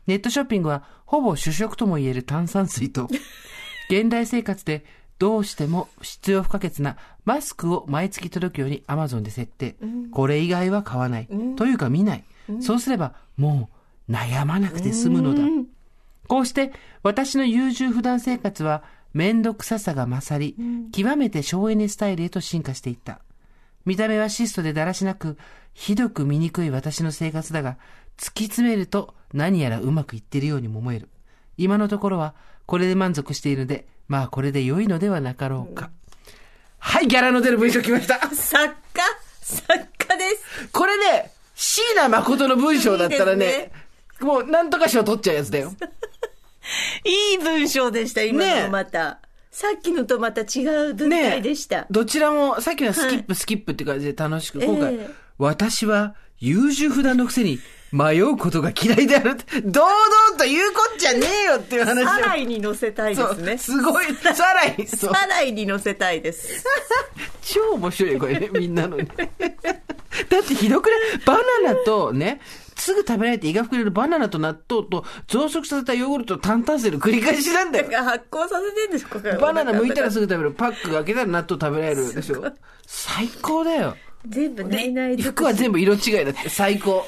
ネットショッピングはほぼ主食とも言える炭酸水と、現代生活でどうしても必要不可欠なマスクを毎月届くように Amazon で設定。これ以外は買わない。というか見ない。そうすればもう悩まなくて済むのだ。こうして私の優柔不断生活は面倒くささが勝り、極めて省エネスタイルへと進化していった。見た目は質素でだらしなく、ひどく醜い私の生活だが、突き詰めると何やらうまくいっているようにも思える。今のところはこれで満足しているので、まあこれで良いのではなかろうか。はい、ギャラの出る文章来ました。作家作家です。これね、椎名誠の文章だったらいいでね、もうなんとか賞取っちゃうやつだよ。いい文章でした、今のまた。さっきのとまた違う文体でした。どちらも、さっきのはスキップ、スキップって感じで楽しく、今回、ええ私は優柔不断のくせに迷うことが嫌いであるって。堂々と言うこっちゃねえよっていう話を。サライに乗せたいですね。すごい、さらに、そう。サライに乗せたいです。超面白いよ、これね、みんなのね。だってひどくない？バナナとね、すぐ食べられて胃が膨れるバナナと納豆と増殖させたヨーグルトと炭炭水の繰り返しなんだよ。発酵させてんですここバナナ剥いたらすぐ食べる。パック開けたら納豆食べられるでしょ。最高だよ。全部ないない服は全部色違いだって最高。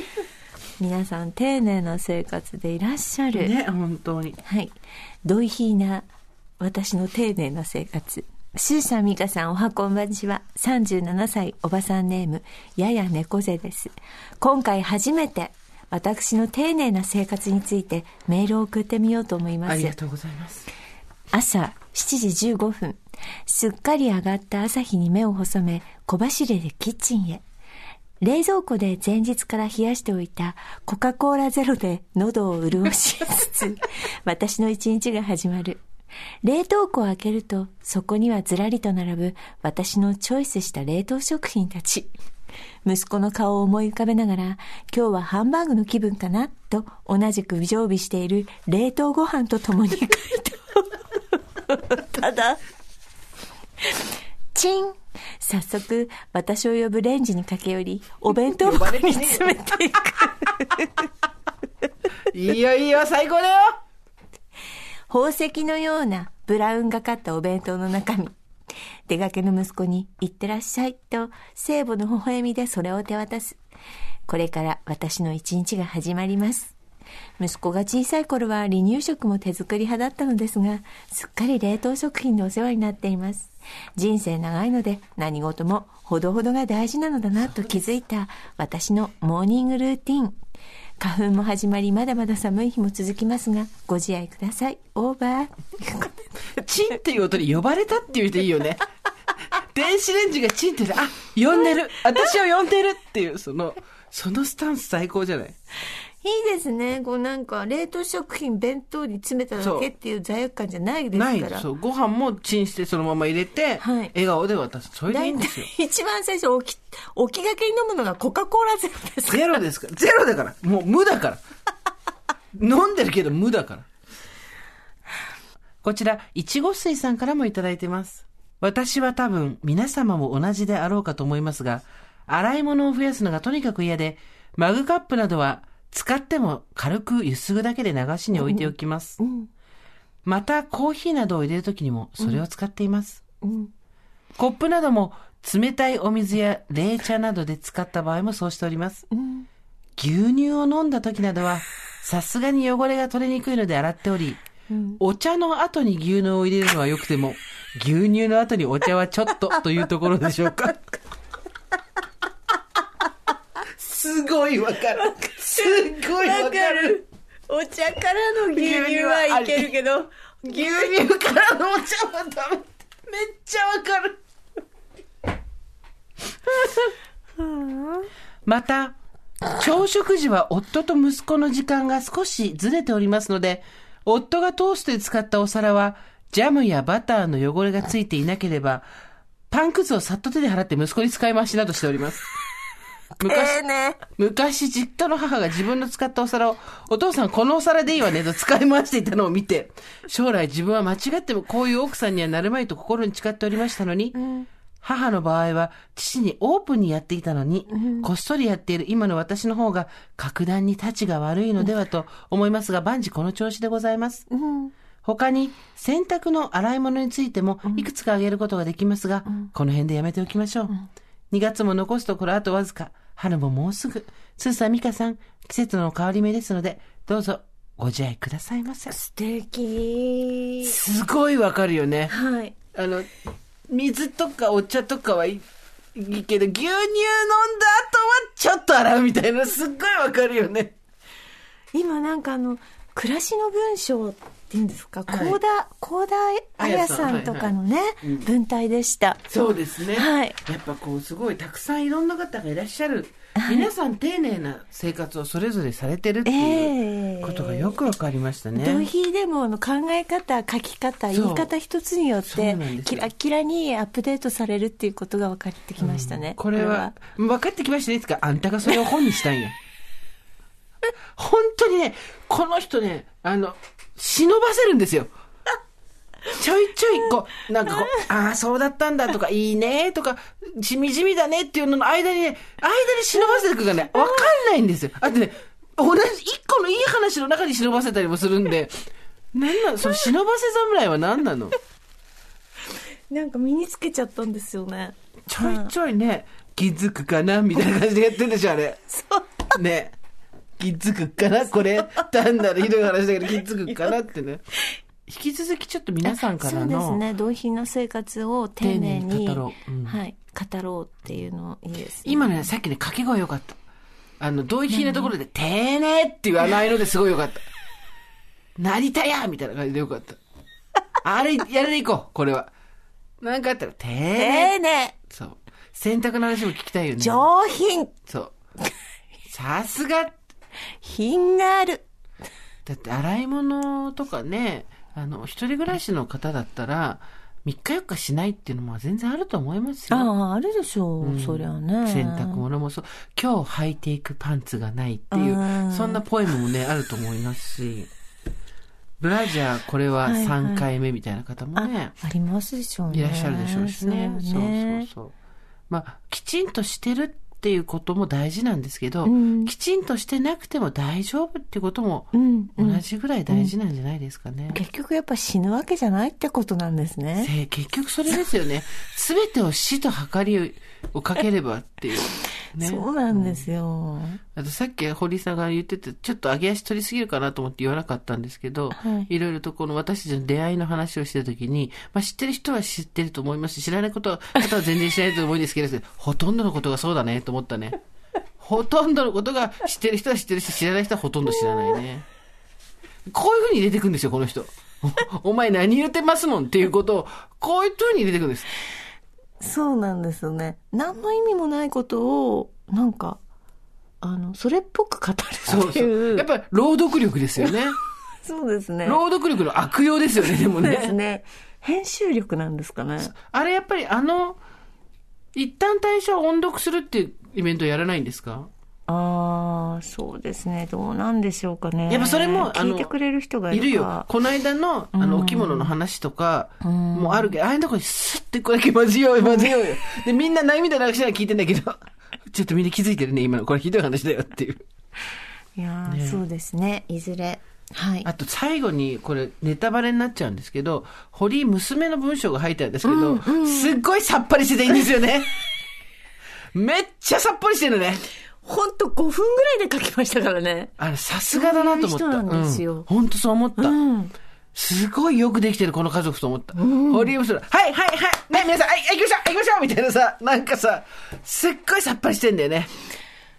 皆さん丁寧な生活でいらっしゃる。ね、本当に。はい。ドイヒーな私の丁寧な生活。スーさん、ミカさん、おはこんばんちは。37歳、おばさんネーム、やや猫背です。今回初めて、私の丁寧な生活についてメールを送ってみようと思います。ありがとうございます。朝7時15分、すっかり上がった朝日に目を細め、小走りでキッチンへ。冷蔵庫で前日から冷やしておいたコカ・コーラゼロで喉を潤しつつ、私の一日が始まる。冷凍庫を開けると、そこにはずらりと並ぶ私のチョイスした冷凍食品たち。息子の顔を思い浮かべながら、今日はハンバーグの気分かな？と同じく常備している冷凍ご飯と共に回答。ただ、チン早速、私を呼ぶレンジに駆け寄り、お弁当箱に詰めていく。いいよいいよ、最高だよ宝石のようなブラウンがかったお弁当の中身。出かけの息子に行ってらっしゃいと聖母の微笑みでそれを手渡す。これから私の一日が始まります。息子が小さい頃は離乳食も手作り派だったのですが、すっかり冷凍食品でお世話になっています。人生長いので何事もほどほどが大事なのだなと気づいた私のモーニングルーティン。花粉も始まりまだまだ寒い日も続きますが、ご自愛ください。オーバー。チンっていう音に呼ばれたって言うといいよね。電子レンジがチンって言って、あ、呼んでる私を呼んでるっていう、その、そのスタンス最高じゃない？いいですね。こうなんか、冷凍食品弁当に詰めただけっていう罪悪感じゃないですないから。そう、ご飯もチンしてそのまま入れて、はい笑顔で渡す。それでいいんですよ。一番最初、置き、置きがけに飲むのがコカ・コーラゼロですから。ゼロですから。ゼロだから。もう無だから。飲んでるけど無だから。こちら、いちご水さんからもいただいてます。私は多分、皆様も同じであろうかと思いますが、洗い物を増やすのがとにかく嫌で、マグカップなどは使っても軽くゆすぐだけで流しに置いておきます。うん。また、コーヒーなどを入れるときにもそれを使っています。うん。コップなども冷たいお水や冷茶などで使った場合もそうしております。うん。牛乳を飲んだ時などは、さすがに汚れが取れにくいので洗っており、うん。お茶の後に牛乳を入れるのは良くても、牛乳の後にお茶はちょっとというところでしょうか。すごいわかる。すごいわかる。お茶からの牛乳はいけるけど、牛乳からのお茶はダメ。めっちゃわかる。また、朝食時は夫と息子の時間が少しずれておりますので、夫がトーストで使ったお皿は、ジャムやバターの汚れがついていなければ、パンくずをさっと手で払って息子に使い回しなどしております。昔、ね。昔、実家の母が自分の使ったお皿を、お父さんこのお皿でいいわねと 使い回していたのを見て、将来自分は間違ってもこういう奥さんにはなるまいと心に誓っておりましたのに、母の場合は父にオープンにやっていたのに、こっそりやっている今の私の方が格段に立ちが悪いのではと思いますが、万事この調子でございます。うん。他に洗濯の洗い物についてもいくつか挙げることができますが、この辺でやめておきましょう。2月も残すところあとわずか、春ももうすぐ。スーさん、ミカさん、季節の変わり目ですので、どうぞご自愛くださいませ。素敵。すごいわかるよね。はい。あの、水とかお茶とかはいいいけど、牛乳飲んだ後はちょっと洗うみたいな、すっごいわかるよね。今なんかあの、暮らしの文章っていうんですか、はい高田、高田彩さんとかのね、文体でした。そうですね。はいやっぱこう、すごいたくさんいろんな方がいらっしゃる。皆さん丁寧な生活をそれぞれされてるっていうええことがよくわかりましたね。同比でもあの考え方、書き方、言い方一つによってキラキラにアップデートされるっていうことが分かってきましたね。これは、分かってきましたね。いつか、あんたがそれを本にしたんや。本当にね、この人ね、あの、忍ばせるんですよ。ちょいちょい、こう、なんかこう、ああ、そうだったんだとか、いいねとか、しみじみだねっていうのの間にね、間に忍ばせてくがね、わかんないんですよ。あとね、同じ、一個のいい話の中に忍ばせたりもするんで、なんなの？その忍ばせ侍は何なの？なんか身につけちゃったんですよね。ちょいちょいね、気づくかなみたいな感じでやってんでしょ、あれ。そう。ね。気づくかなこれ。単なるひどい話だけど気づくかなってね。引き続きちょっと皆さんからそうですの、ね。同品の生活を丁寧に語ろううんはい、語ろうっていうのいいですね。今ね、さっきね、掛け声良かった。あの、同意品のところで、丁寧っていうあの合いのですごい良かった。なりたやみたいな感じで良かった。あれ、やれでいこう、これは。なんかあったら、丁寧。丁寧、そう。洗濯の話も聞きたいよね。上品、そう。さすが。品がある。だって洗い物とかね、あの、一人暮らしの方だったら、3日4日しないっていうのも全然あると思いますよ。ああ、あるでしょう、そりゃね。洗濯物もそう。今日履いていくパンツがないっていうう、んそんなポエムもね、あると思いますし。ブラジャーこれははいはい3回目みたいな方もね、ありますでしょうね。いらっしゃるでしょうしね。そうねそうそうそう。まあ、きちんとしてるっていうことも大事なんですけど、うんきちんとしてなくても大丈夫っていうこともうんうん同じぐらい大事なんじゃないですかね。結局やっぱ死ぬわけじゃないってことなんですね。結局それですよね。すべてを死と計りをかければっていう。ね。そうなんですよ。あとさっき堀井さんが言ってて、ちょっと上げ足取りすぎるかなと思って言わなかったんですけど、はいいろいろとこの私たちの出会いの話をしてた時に、まあ知ってる人は知ってると思いますし、知らないことは、方は全然知らないと思うんですけど、ほとんどのことがそうだねと思ったね。ほとんどのことが知ってる人は知ってるし、知らない人はほとんど知らないね。こういう風に入れてくんですよ、この人。おお前何言ってますのんっていうことを、こういう風に入れてくんです。そうなんですよね。何の意味もないことを、なんか、あの、それっぽく語るそうそっていう。う。やっぱり朗読力ですよね。そうですね。朗読力の悪用ですよね、でもそうですね。ね。編集力なんですかね。あれやっぱりあの、一旦対象を音読するっていうイベントやらないんですか？ああ、そうですね。どうなんでしょうかね。やっぱそれもあの聞いてくれる人がいいるよ。この間の、あの、お着物の話とか、んもあるけど、ああいうとこにスッてこれだけ混ぜようよ、混ぜようよ。で、みんな涙流しながら聞いてんだけど、ちょっとみんな気づいてるね、今の。これひどい話だよっていう。いやー、ねそうですね。いずれ。はい。あと最後に、これネタバレになっちゃうんですけど、堀井娘の文章が入ってあるんですけど、すっごいさっぱりしてていいんですよね。めっちゃさっぱりしてるね。ほんと5分ぐらいで書きましたからね。あれ、さすがだなと思った。そうなんですよ本当そう思った。うん。すごいよくできてる、この家族と思った。堀井娘、はい、はい、はい、ね、皆さん、はい、行きましょう、行きましょうみたいなさ、なんかさ、すっごいさっぱりしてんだよね。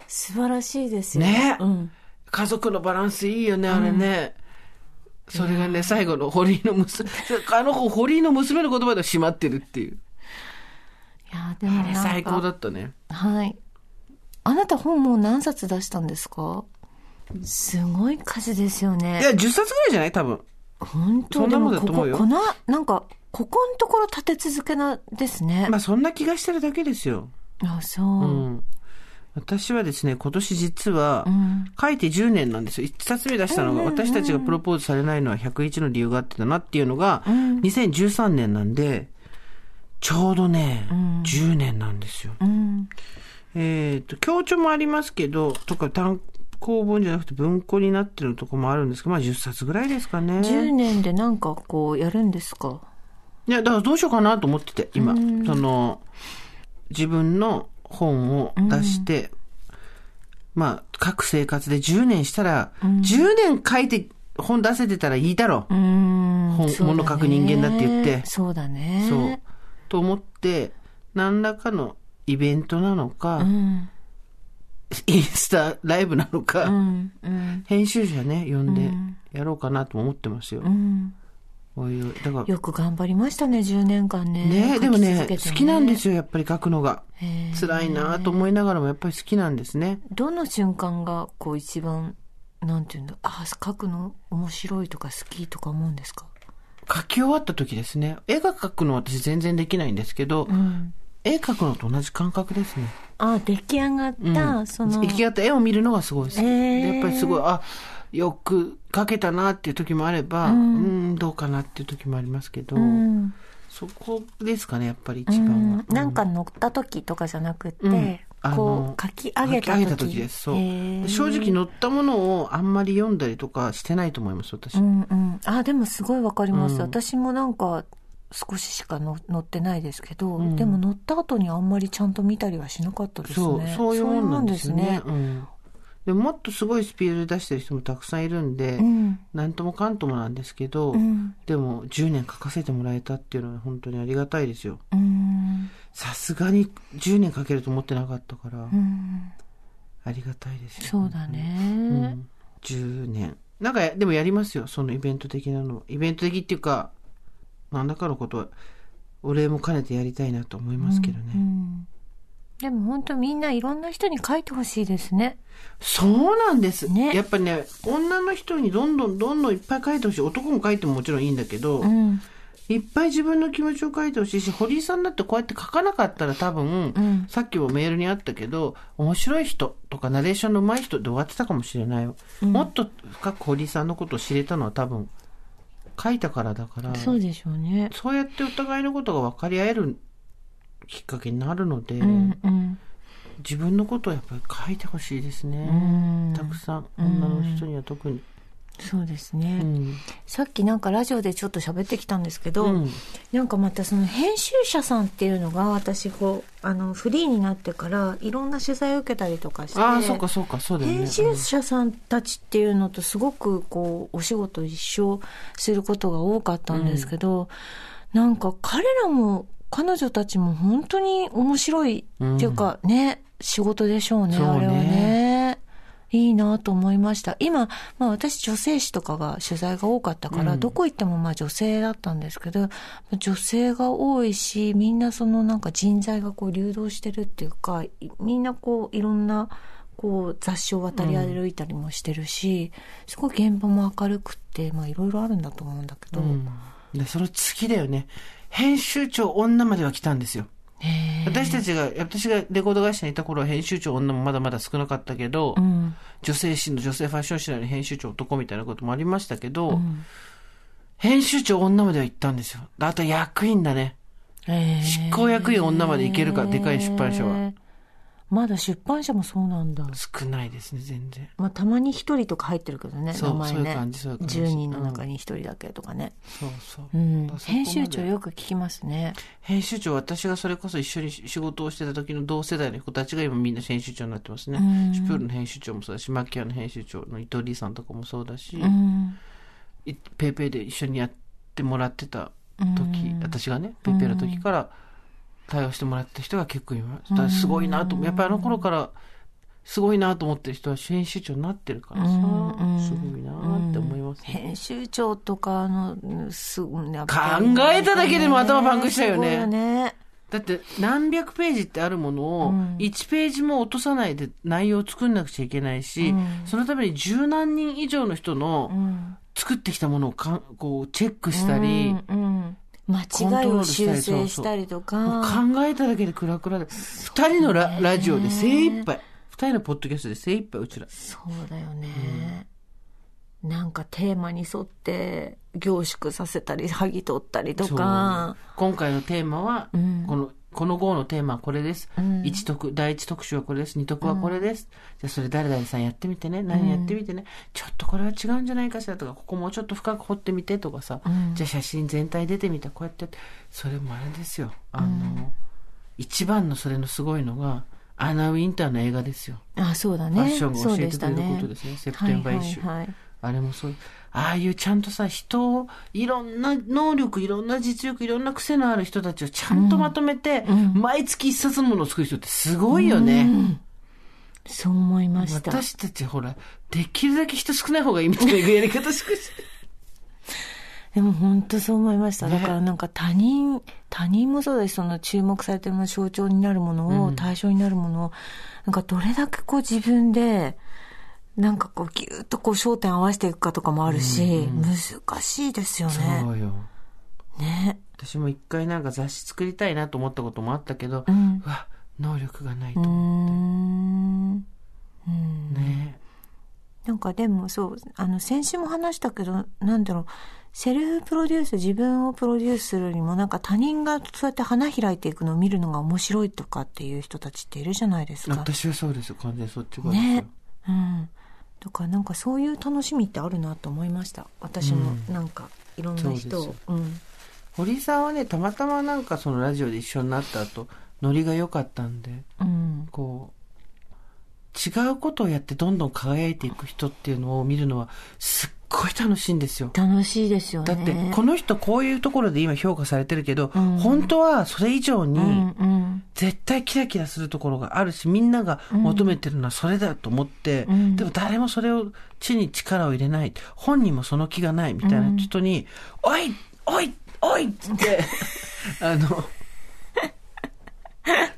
素晴らしいですよ。ねうん。家族のバランスいいよね、あれね。それがね、最後の堀井の娘、あの子、堀井の娘の言葉で閉まってるっていう。いやーでもあれ最高だったね。はい。あなた本もう何冊出したんですか？すごい数ですよいね。や、10冊ぐらいじゃない？多分。本当？そんなもんだでと思うよここ、この、なんか、ここのところ立て続けなですね。まあ、そんな気がしてるだけですよ。あ、そう。ううん。ん。私はですね、今年実は、書いて10年なんですよ。1冊目出したのが、私たちがプロポーズされないのは101の理由があってだなっていうのが、2013年なんで、ちょうどね、10年なんですよ。うん。えっ、と、強調もありますけど、とか単行本じゃなくて文庫になってるとこもあるんですけど、まあ10冊ぐらいですかね。10年でなんかこうやるんですか？いや、だからどうしようかなと思ってて、今。その、自分の本を出して、まあ、各生活で10年したら、10年書いて本出せてたらいいだろう。うん本物書く人間だって言ってそうだね。そう。と思って、何らかのイベントなのか、うん。インスタライブなのか、うん。うん。編集者ね、呼んでやろうかなとも思ってますよ。うん。おいおい。だから、よく頑張りましたね、10年間ね。ねでもね好きなんですよ、やっぱり書くのが。辛いなと思いながらもやっぱり好きなんですね。どの瞬間がこう一番なんていうんだあ書くの？面白いとか好きとか思うんですか？書き終わった時ですね。絵が描くのは私全然できないんですけど、うん絵描くのと同じ感覚ですね。あ出来上がった、うん。その。生きった絵を見るのがすごい好き。へー。でやっぱりすごい、あ、よく描けたなっていう時もあれば、うん、んどうかなっていう時もありますけど、うん。そこですかね、やっぱりう一番は。ん。なんか乗った時とかじゃなくて、このう書き上げた時です。そう。正直乗ったものをあんまり読んだりとかしてないと思います、私。うんうん、あでもすごいわかります、うん。私もなんか少ししかの乗ってないですけど、うんでも乗った後にあんまりちゃんと見たりはしなかったですそう、ねそういうもんなんですよね。そういうもんうん。でももっとすごいスピードで出してる人もたくさんいるんで、うんなんともかんともなんですけど、うんでも10年書かせてもらえたっていうのは本当にありがたいですよ。うんさすがに10年書けると思ってなかったから、うんありがたいですよ。そうだね、うん。10年。なんかや、でもやりますよ、そのイベント的なの。イベント的っていうか、何らかのことは、お礼も兼ねてやりたいなと思いますけどね。うんでも本当みんないろんな人に書いてほしいですね。そうなんです。ねやっぱね、女の人にどんどんどんどんいっぱい書いてほしい。男も書いてももちろんいいんだけど、うん。いっぱい自分の気持ちを書いてほしいし、堀井さんだってこうやって書かなかったら多分、うんさっきもメールにあったけど、面白い人とかナレーションの上手い人で終わってたかもしれないよ。もっと深く堀井さんのことを知れたのは多分、書いたからだから、そうでしょうね。そうやってお互いのことが分かり合えるきっかけになるので、うんうん。自分のことをやっぱり書いてほしいですね。うんたくさん、女の人には特に。そうですね。うん。さっきなんかラジオでちょっと喋ってきたんですけど、うんなんかまたその編集者さんっていうのが私こうあのフリーになってからいろんな取材を受けたりとかしてああ、そうかそうか、そうだよね。編集者さんたちっていうのとすごくこうお仕事一緒することが多かったんですけど、なんか彼らも彼女たちも本当に面白いっていうかね、仕事でしょうねねあれはね。いいなと思いました。今、まあ私女性誌とかが取材が多かったから、うんどこ行ってもまあ女性だったんですけど、女性が多いし、みんなそのなんか人材がこう流動してるっていうか、いみんなこういろんなこう雑誌を渡り歩いたりもしてるし、すごい現場も明るくって、まあいろいろあるんだと思うんだけど、うん。で、その次だよね。編集長女までは来たんですよ。私たちが、私がレコード会社にいた頃は編集長女もまだまだ少なかったけど、うん、女性誌の女性ファッション誌なのに編集長男みたいなこともありましたけど、うん編集長女までは行ったんですよ。あと役員だね。執行役員女までいけるかでかい出版社は。まだ出版社もそうなんだ。少ないですね、全然。まあ、たまに一人とか入ってるけどね、名前ね。そういう感じそういう感じ10人の中に一人だけとかね。そうそう。うん編集長よく聞きますね。編集長、私がそれこそ一緒に仕事をしてた時の同世代の子たちが今みんな編集長になってますね。うんシュプールの編集長もそうだし、マキアの編集長の伊藤理さんとかもそうだし、うん。いぺーぺーで一緒にやってもらってたうん時、私がね、ぺーぺーの時から対応してもらった人が結構います。だすごいなと、やっぱりあの頃から、すごいなと思ってる人は編集長になってるからさ、うんすごいなって思いますね。編集長とかの、うんすごいね。考えただけでも頭パンクしたよねよね。だって何百ページってあるものをうん1ページも落とさないで内容を作んなくちゃいけないし、うんそのために十何人以上の人うのん。作ってきたものをかんこうチェックしたり、うんうん間違いを修正したりとか。考えただけでクラクラで、二人のララジオで精一杯、二人のポッドキャストで精一杯うちら。そうだよね。なんかテーマに沿って凝縮させたり、剥ぎ取ったりとか。今回のテーマは、うんこの、この号のテーマはこれです。うん一特、第一特集はこれです。二特はこれです。じゃあそれ誰々さんやってみてね。何やってみてね。ちょっとこれは違うんじゃないかしらとか、ここもうちょっと深く掘ってみてとかさ。うんじゃあ写真全体出てみた。こうやって。それもあれですよ。あの、一番のそれのすごいのが、アナ・ウィンターの映画ですよ。あ、そうだね。ファッションが教えてくれることですね。セプテンバーイシュ。はいはいはいあれもそう。ああいうちゃんとさ、人を、いろんな能力、いろんな実力、いろんな癖のある人たちをちゃんとまとめて、毎月一冊のものを作る人ってすごいよね。そう思いました。私たちほら、できるだけ人少ない方がいいみたいなやり方しかして。でも本当そう思いました。ねだからなんか他人、他人もそうです。その注目されてるもの象徴になるものを、対象になるものを、なんかどれだけこう自分で、なんかこうギュッとこう焦点合わせていくかとかもあるし、難しいですよそね。うよ。ね。私も一回なんか雑誌作りたいなと思ったこともあったけど、う。うんわ、能力がないと思ん。って。ねなんかでもそう、あの、先週も話したけど、なんだろう、セルフプロデュース、自分をプロデュースするよりも、なんか他人がそうやって花開いていくのを見るのが面白いとかっていう人たちっているじゃないですか。私はそうですよ。完全にそっち側ですよ。ね。うん。だからなんかそういう楽しみってあるなと思いました。私もなんかいろんな人をそうん。堀井さんはね、たまたまなんかそのラジオで一緒になった後、ノリが良かったんで、うん。こう、違うことをやってどんどん輝いていく人っていうのを見るのはすっごい楽しいんですよ。楽しいですよね。だって、この人こういうところで今評価されてるけど、うん本当はそれ以上にうんうん。絶対キラキラするところがあるし、みんなが求めてるのはそれだと思って、うんでも誰もそれを地に力を入れない。本人もその気がないみたいな人に、おいおいおいっつって、あの、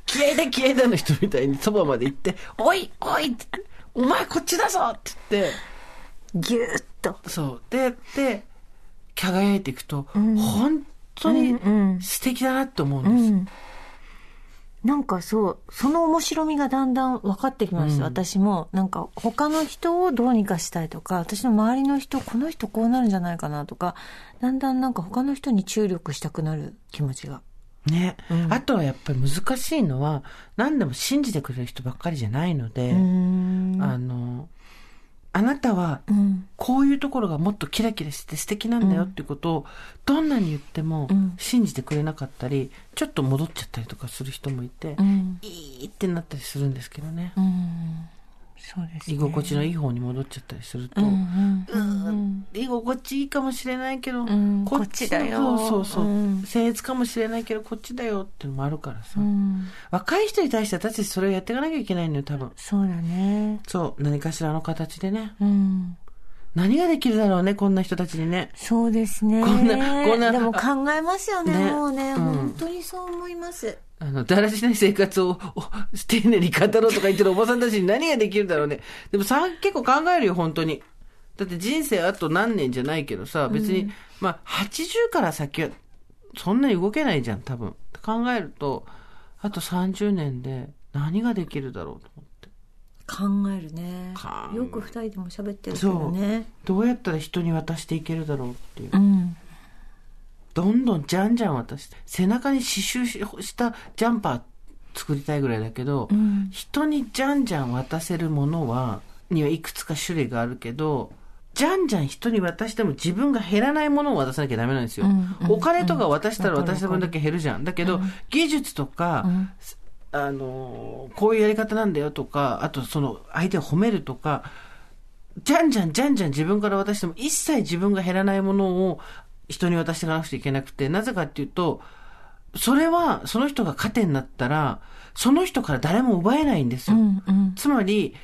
気合だ気合だの人みたいにそばまで行って、おいおいお前こっちだぞって言って、ぎゅーっと。そう。で、で、輝いていくと、ん本当にうんうん素敵だなって思うんうです。ん。なんかそう、その面白みがだんだん分かってきました。私も、なんか他の人をどうにかしたいとか、私の周りの人、この人こうなるんじゃないかなとか、だんだんなんか他の人に注力したくなる気持ちが。ね、あとはやっぱり難しいのは、何でも信じてくれる人ばっかりじゃないので、あの、あなたは、こういうところがもっとキラキラして素敵なんだよっていうことを、どんなに言っても信じてくれなかったり、ちょっと戻っちゃったりとかする人もいて、いいってなったりするんですけどね。そうです、ね、居心地のいい方に戻っちゃったりすると、うん居心地いいかもしれないけど、こっちだよ。そうそうそう。僭越かもしれないけど、こっちだよってのもあるからさ。若い人に対して私たちそれをやっていかなきゃいけないのよ、多分。そうだね。そう。何かしらの形でね。うん何ができるだろうね、こんな人たちにね。そうですね。こんな、こんな。でも考えますよね、ねもうね、うん、本当にそう思います。あの、だらしない生活を丁寧に語ろうとか言ってるおばさんたちに何ができるだろうね。でもさ、結構考えるよ、本当に。だって人生あと何年じゃないけどさ、別に、うん、まあ、80から先は、そんなに動けないじゃん、多分。考えると、あと30年で何ができるだろうと思って。考えるねよく二人でも喋ってるけどねどうやったら人に渡していけるだろうっていう、うん、どんどんじゃんじゃん渡して背中に刺繍したジャンパー作りたいぐらいだけど、うん、人にじゃんじゃん渡せるものはにはいくつか種類があるけどじゃんじゃん人に渡しても自分が減らないものを渡さなきゃダメなんですよ。うんうん、お金とか渡したら渡した分だけ減るじゃん。だけど、技術とか、あの、こういうやり方なんだよとか、あとその相手を褒めるとか、じゃんじゃんじゃんじゃん自分から渡しても一切自分が減らないものを人に渡していかなくちゃいけなくて、なぜかっていうと、それはその人が糧になったら、その人から誰も奪えないんですよ。うんうん、つまり、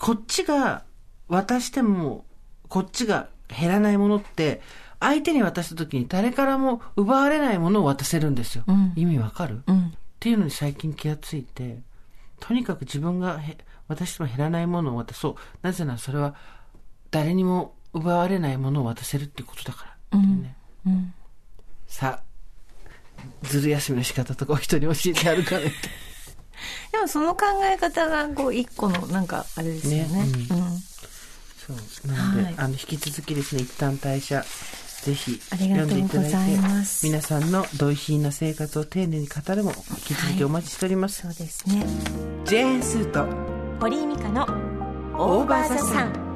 こっちが渡しても、こっちが減らないものって、相手に渡した時に誰からも奪われないものを渡せるんですよ。うん、意味わかる、うんっていうのに最近気がついて、とにかく自分がへ渡しても減らないものを渡そう。なぜならそれは誰にも奪われないものを渡せるってことだから。ねうんうん、さあ、ずる休みの仕方とかを人に教えてやるかねって。でもその考え方がこう一個のなんかあれですよね。ね。うん。そう。なので、はい、あの、引き続きですね、一旦退社。ぜひ読んでいただいて皆さんの同意品な生活を丁寧に語るも引き続きお待ちしております、はい、そうですね。ジェーン・スーと堀井美香のオーバーザさん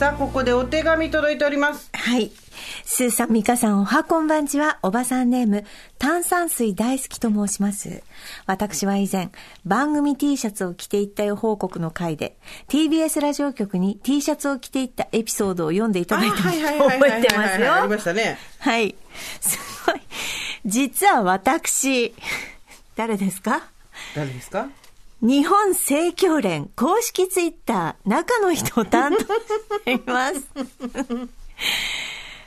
さあここでお手紙届いておりますはいスーさん、ミカさん、おはこんばんちは、おばさんネーム、炭酸水大好きと申します。私は以前、番組 T シャツを着ていったよ報告の回で、TBS ラジオ局に T シャツを着ていったエピソードを読んでいただいたのを覚えてますよ。ありましたね。はい。すごい。実は私、誰ですか？誰ですか？日本正教連公式ツイッター中の人を担当しています。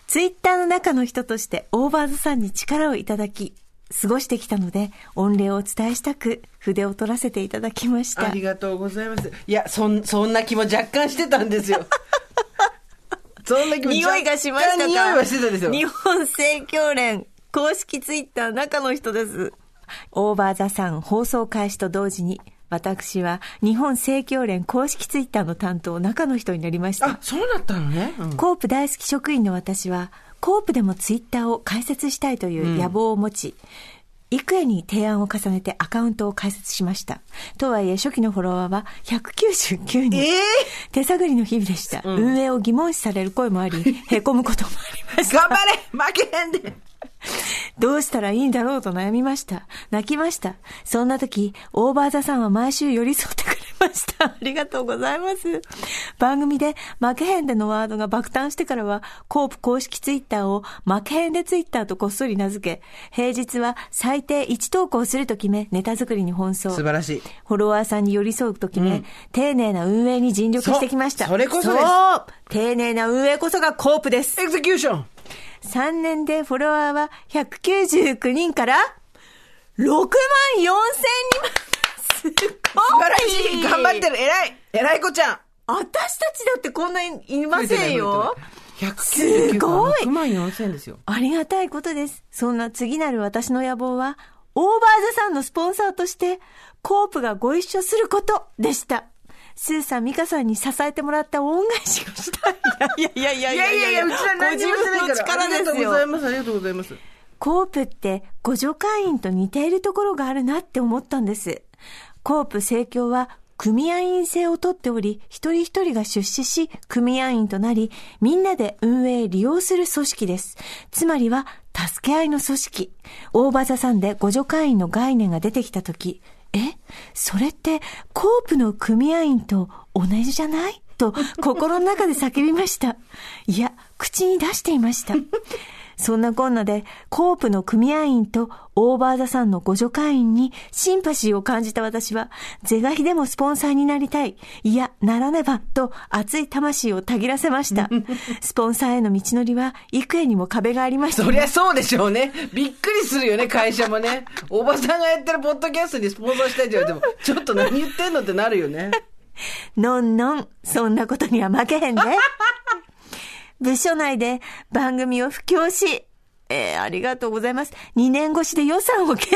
ツイッターの中の人としてオーバーズさんに力をいただき、過ごしてきたので、御礼をお伝えしたく、筆を取らせていただきました。ありがとうございます。いや、そん、そんな気も若干してたんですよ。そんな気も匂いがしましたか？匂いはしてたんですよ。日本正教連公式ツイッター中の人です。オーバーザさん放送開始と同時に、私は日本正教連公式ツイッターの担当中の人になりました。あ、そうだったのね。うん、コープ大好き職員の私は、コープでもツイッターを開設したいという野望を持ち、うん、幾重に提案を重ねてアカウントを開設しました。とはいえ、初期のフォロワーは199人。えー、手探りの日々でした。うん、運営を疑問視される声もあり、凹むこともありました。頑張れ負けへんで どうしたらいいんだろうと悩みました。泣きました。そんな時、オーバーザさんは毎週寄り添ってくれました。ありがとうございます。番組で負けへんでのワードが爆誕してからは、コープ公式ツイッターを負けへんでツイッターとこっそり名付け、平日は最低1投稿すると決め、ネタ作りに奔走。素晴らしい。フォロワーさんに寄り添うと決め、うん、丁寧な運営に尽力してきました。それこそです。そう丁寧な運営こそがコープです。エクゼキューション3年でフォロワーは199人から6万4千人すごい。素晴らしい。頑張ってる。偉い。偉い子ちゃん。私たちだってこんなにいませんよ。199すごい6万4千ですよ。ありがたいことです。そんな次なる私の野望は、オーバーザさんのスポンサーとして、コープがご一緒することでした。スーさん、ミカさんに支えてもらった恩返しがしたい。い やいやいやいやいやいや、うちは何にもしてないから。ご自分の力ですありがとうございよ。ます。ありがとうございます。コープって互助会員と似ているところがあるなって思ったんです。コープ盛況は組合員制をとっており、一人一人が出資し、組合員となり、みんなで運営、利用する組織です。つまりは、助け合いの組織。大場座さんで互助会員の概念が出てきたとき、えそれって、コープの組合員と同じじゃない？と、心の中で叫びました。いや、口に出していました。そんなこんなで、コープの組合員とオーバーザさんの互助会員にシンパシーを感じた私は、是が非でもスポンサーになりたい。いや、ならねば、と熱い魂をたぎらせました。スポンサーへの道のりは、幾重にも壁がありました。そりゃそうでしょうね。びっくりするよね、会社もね。おばさんがやってるポッドキャストにスポンサーしたいって言われても、ちょっと何言ってんのってなるよね。のんのん、そんなことには負けへんで。部署内で番組を布教し、えー、ありがとうございます。2年越しで予算をゲットどうも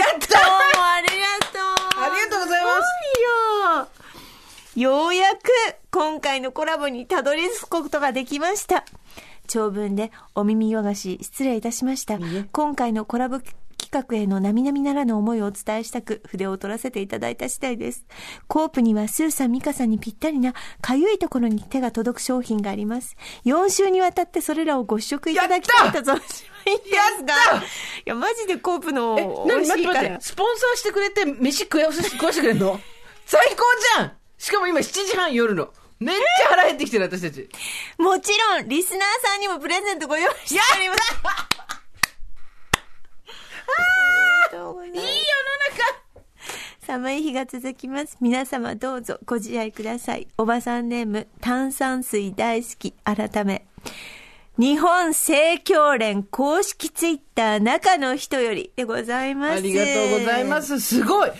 ありがとうありがとうございますすよようやく今回のコラボにたどり着くことができました。長文でお耳汚し失礼いたしました。今回のコラボ企画への並々ならぬ思いをお伝えしたく筆を取らせていただいた次第です。コープにはスーさん、ミカさんにぴったりなかゆいところに手が届く商品があります。4週にわたってそれらをご試食いただきたいと存じまいんですが、いや、マジでコープのえ、美何味しいから。スポンサーしてくれて飯食わせ食わしてくれんの？最高じゃんしかも今7時半夜の。めっちゃ腹減ってきてる私たち。もちろん、リスナーさんにもプレゼントご用意しております。いい世の中寒い日が続きます。皆様どうぞご自愛ください。おばさんネーム、炭酸水大好き、改め。日本正教連公式ツイッター中の人よりでございます。ありがとうございま。す。すごい。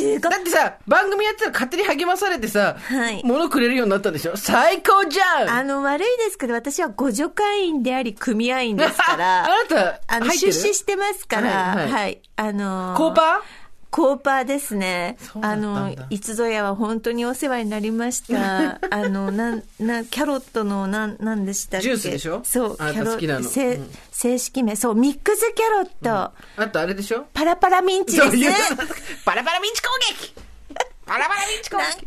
すごいだ。ってさ、番組やってたら勝手に励まされてさ、はい物くれるようになったんでしょ？最高じゃんあの、悪いですけど、私は互助会員であり、組合員ですから。あなた、あの、出資してますから、はいは、はいいあのーコーパーコーパーですね。あの、いつぞやは本当にお世話になりました。あの、なん、な、キャロットの、なん、なんでしたっけ？ジュースでしょ？そう、あなた好きなの。せうん。正式名、そう、ミックスキャロット、あとあれでしょ？パラパラミンチです。そういう。何パラパラミンチ攻撃。パラパラミンチ攻回振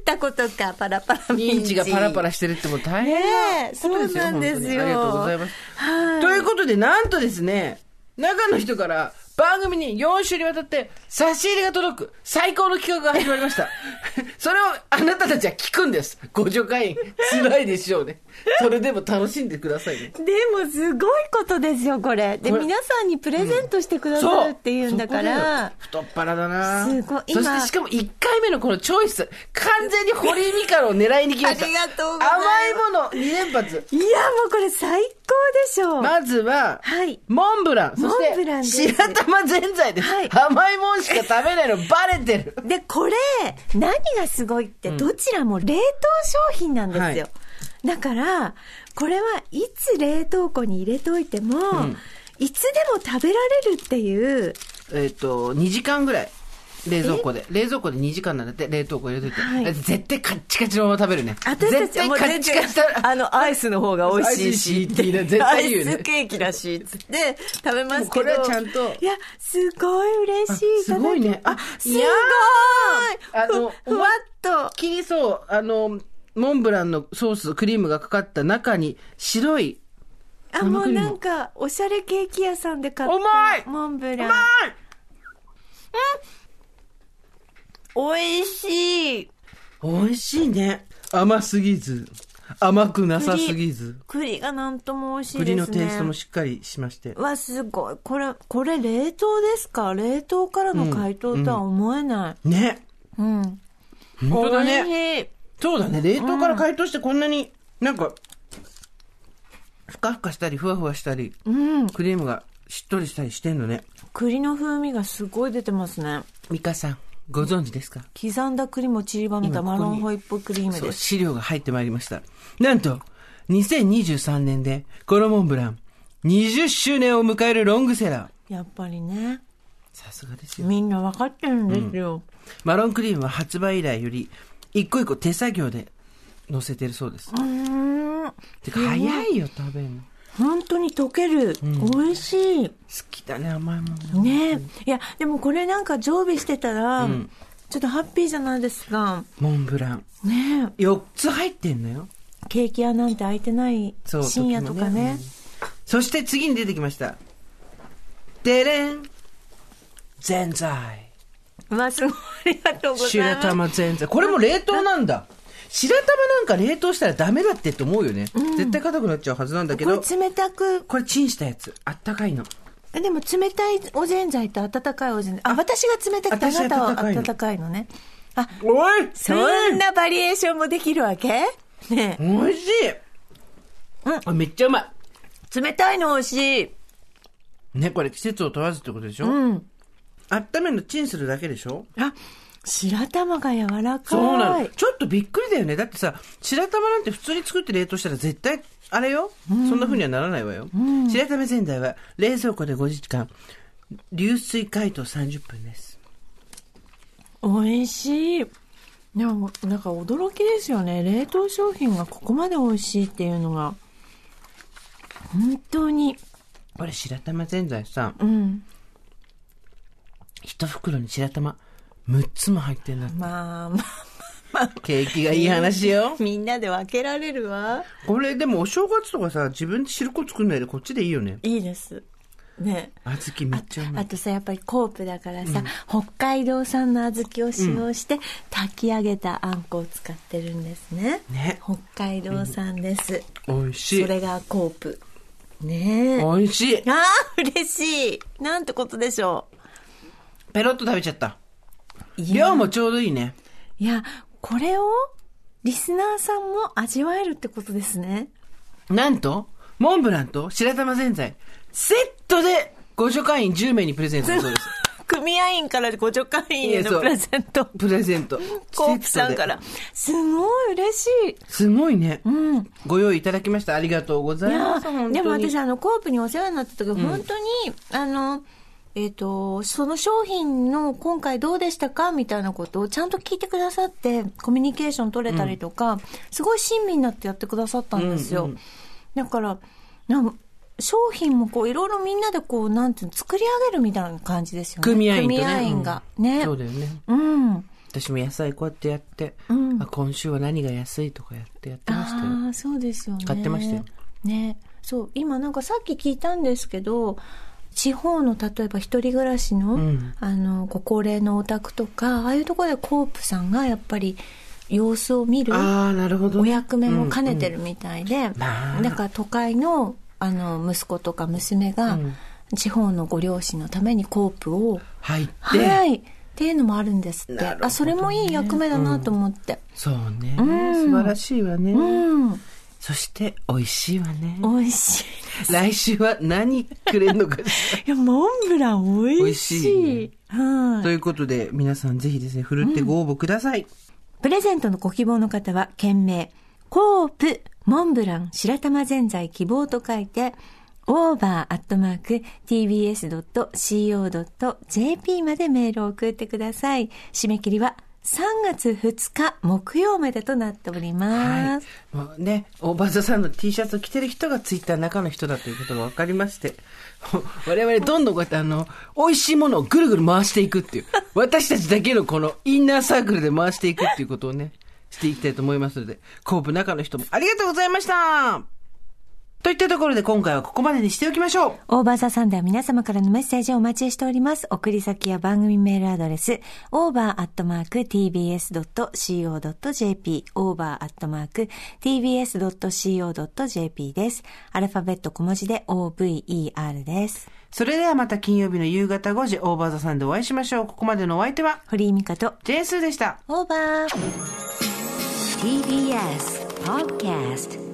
ったことか、パラパラミンチ。撃ミンチがパラパラしてるってもう大変ねえ、そうなんですよ。ありがとうございます。はい。ということで、なんとですね、中の人から番組に4週にわたって差し入れが届く最高の企画が始まりました。それをあなたたちは聞くんです。ご助会員。辛いでしょうね。それでも楽しんでくださいね。でもすごいことですよ、これ。で、皆さんにプレゼントしてくださるっていうんだから。そこだよ太っ腹だなすごいそ今してしかも1回目のこのチョイス、完全に堀井美香を狙いに来ました。ありがとうございます甘いもの2連発。いや、もうこれ最高でしょう。まずは、はい。モンブラン。モンブランです白玉ぜんざいです。はい甘いもんしか食べないのバレてる。で、これ、何がすごいって、どちらも冷凍商品なんですよ。はだから、これはいつ冷凍庫に入れといても、んいつでも食べられるっていう、えっ、と、2時間ぐらい。冷蔵庫で。冷蔵庫で2時間なんだって、冷凍庫入れといて。はい絶対カッチカチのまま食べるね。私た絶対カちはもう全然ッチカチだ。あの、アイスの方が美味しいし、ね絶対言うねアイスケーキだし、つって食べますけど。これはちゃんといや、すごい嬉しい。あすごいねあ、すごいあのふふわっと。切りそう、あの、モンブランのソース、クリームがかかった中に白い、あ、もうなんか、おしゃれケーキ屋さんで買ったモンブラン。うまい美味しい。美味しいね。甘すぎず、甘くなさすぎず。栗がなんとも美味しいですね。栗のテイストもしっかりしまして。わ、すごい。これ、これ冷凍ですか？冷凍からの解凍とは思えない。ね。うん。本当だね。そうだね。冷凍から解凍してこんなになんか、ふかふかしたり、ふわふわしたり、うん。クリームがしっとりしたりしてんのね。栗の風味がすごい出てますね。ミカさん、ご存知ですか？刻んだ栗も散りばめたマロンホイップクリームです。資料が入ってまいりました。なんと、2023年で、このモンブラン、20周年を迎えるロングセラー。やっぱりね。さすがですよ。みんな分かってるんですよ。マロンクリームは発売以来より、一個一個手作業で乗せてるそうです。うーん。てか、早いよ、食べるの。本当に溶ける。美味しい。好きだね、甘いもの。ねえ。いや、でもこれなんか常備してたら、んちょっとハッピーじゃないですか。モンブラン。ねえ。4つ入ってんのよ。ケーキ屋なんて開いてないそう深夜とかね。そして次に出てきました。でれん。ぜんざい。うわ、すごい。ありがとうござい白ます。玉ぜんざい。これも冷凍なんだ。白玉なんか冷凍したらダメだってって思うよね。絶対硬くなっちゃうはずなんだけど。これ冷たく、これチンしたやつ。あったかいの。えでも冷たいおぜんざいと温かいおぜんざい。あ、私が冷たくてあ私なたは温かいの温かいのね。あ、おいそんなバリエーションもできるわけ？ねおいしい、あめっちゃうまえ冷たいの美味しい。い。ね、これ季節を問わずってことでしょ？うん。温めるのチンするだけでしょ？あ、白玉が柔らかい。そうなの。ちょっとびっくりだよね。だってさ、白玉なんて普通に作って冷凍したら絶対、あれよ、そんな風にはならないわよ。白玉ぜんざいは冷蔵庫で5時間、流水解凍30分です。美味しい。でも、なんか驚きですよね。冷凍商品がここまで美味しいっていうのが。本当に。これ白玉ぜんざいさ、うん。一袋に白玉6つも入ってんだって。まあまあまあ。景気がいい話よ。みんなで分けられるわ。これでもお正月とかさ、自分で汁粉作んないでこっちでいいよね。いいです。ね。小豆めっちゃうまい。あとさ、やっぱりコープだからさ、北海道産の小豆を使用して、炊き上げたあんこを使ってるんですね。ね。北海道産です。美味しい。それがコープ。ねえ。美味しい。ああ、嬉しい。なんてことでしょペロッと食べちゃった。量もちょうどいいね。いや、これをリスナーさんも味わえるってことですね。なんと、モンブランと白玉ぜんざい、セットでご助会員10名にプレゼント そうです。組合員からご助会員へのプレゼント。プレゼント。コープさんから。すごい嬉しい。すごいね。うん。ご用意いただきました。ありがとうございます。でも私、あの、コープにお世話になった時、本当に、あの、えっ、と、その商品の今回どうでしたかみたいなことをちゃんと聞いてくださって、コミュニケーション取れたりとか、すごい親身になってやってくださったんですよ。うんうんだから、なん商品もこう、いろいろみんなでこう、なんていうの、作り上げるみたいな感じですよね。組合員とね。組合員が。うんね。そうだよね。うん。私も野菜こうやってやって、うんあ今週は何が安いとかやってやってましたよ。ああ、そうですよね。買ってましたよ。ね。そう、今なんかさっき聞いたんですけど、地方の例えば一人暮らしの、うん。あの、ご高齢のお宅とか、ああいうところでコープさんがやっぱり様子を見るああ、なるほど、おね。役目も兼ねてるみたいで、まあ。だから都会のあの息子とか娘が、うん。地方のご両親のためにコープを、入って、はい、っていうのもあるんですって。ね。あ、それもいい役目だなと思って。そうね、うん。素晴らしいわね。うん、そして、美味しいわね。美味しい。来週は何くれんのかしら。いや、モンブラン美味しい。美味しいはい。ということで、皆さんぜひですね、ふるってご応募ください。プレゼントのご希望の方は、件名、コープ、モンブラン、白玉ぜんざい希望と書いて、over.tbs.co.jp までメールを送ってください。締め切りは3月2日木曜までとなっておりはいます。。もうね、 OVER THE SUN の T シャツを着てる人がツイッターの中の人だということが分かりまして、我々どんどんこうやってあの、美味しいものをぐるぐる回していくっていう、私たちだけのこのインナーサークルで回していくっていうことをね、していきたいと思いますので、コープ中の人もありがとうございましたといったところで今回はここまでにしておきましょう OVER THE SUN では皆様からのメッセージをお待ちしております。送り先や番組メールアドレス、over.tbs.co.jp、over.tbs.co.jp です。アルファベット小文字で over です。それではまた金曜日の夕方5時、オーバーザさんでお会いしましょう。ここまでのお相手は、堀井美香と、ジェーンスーでした。オーバー TBS Podcast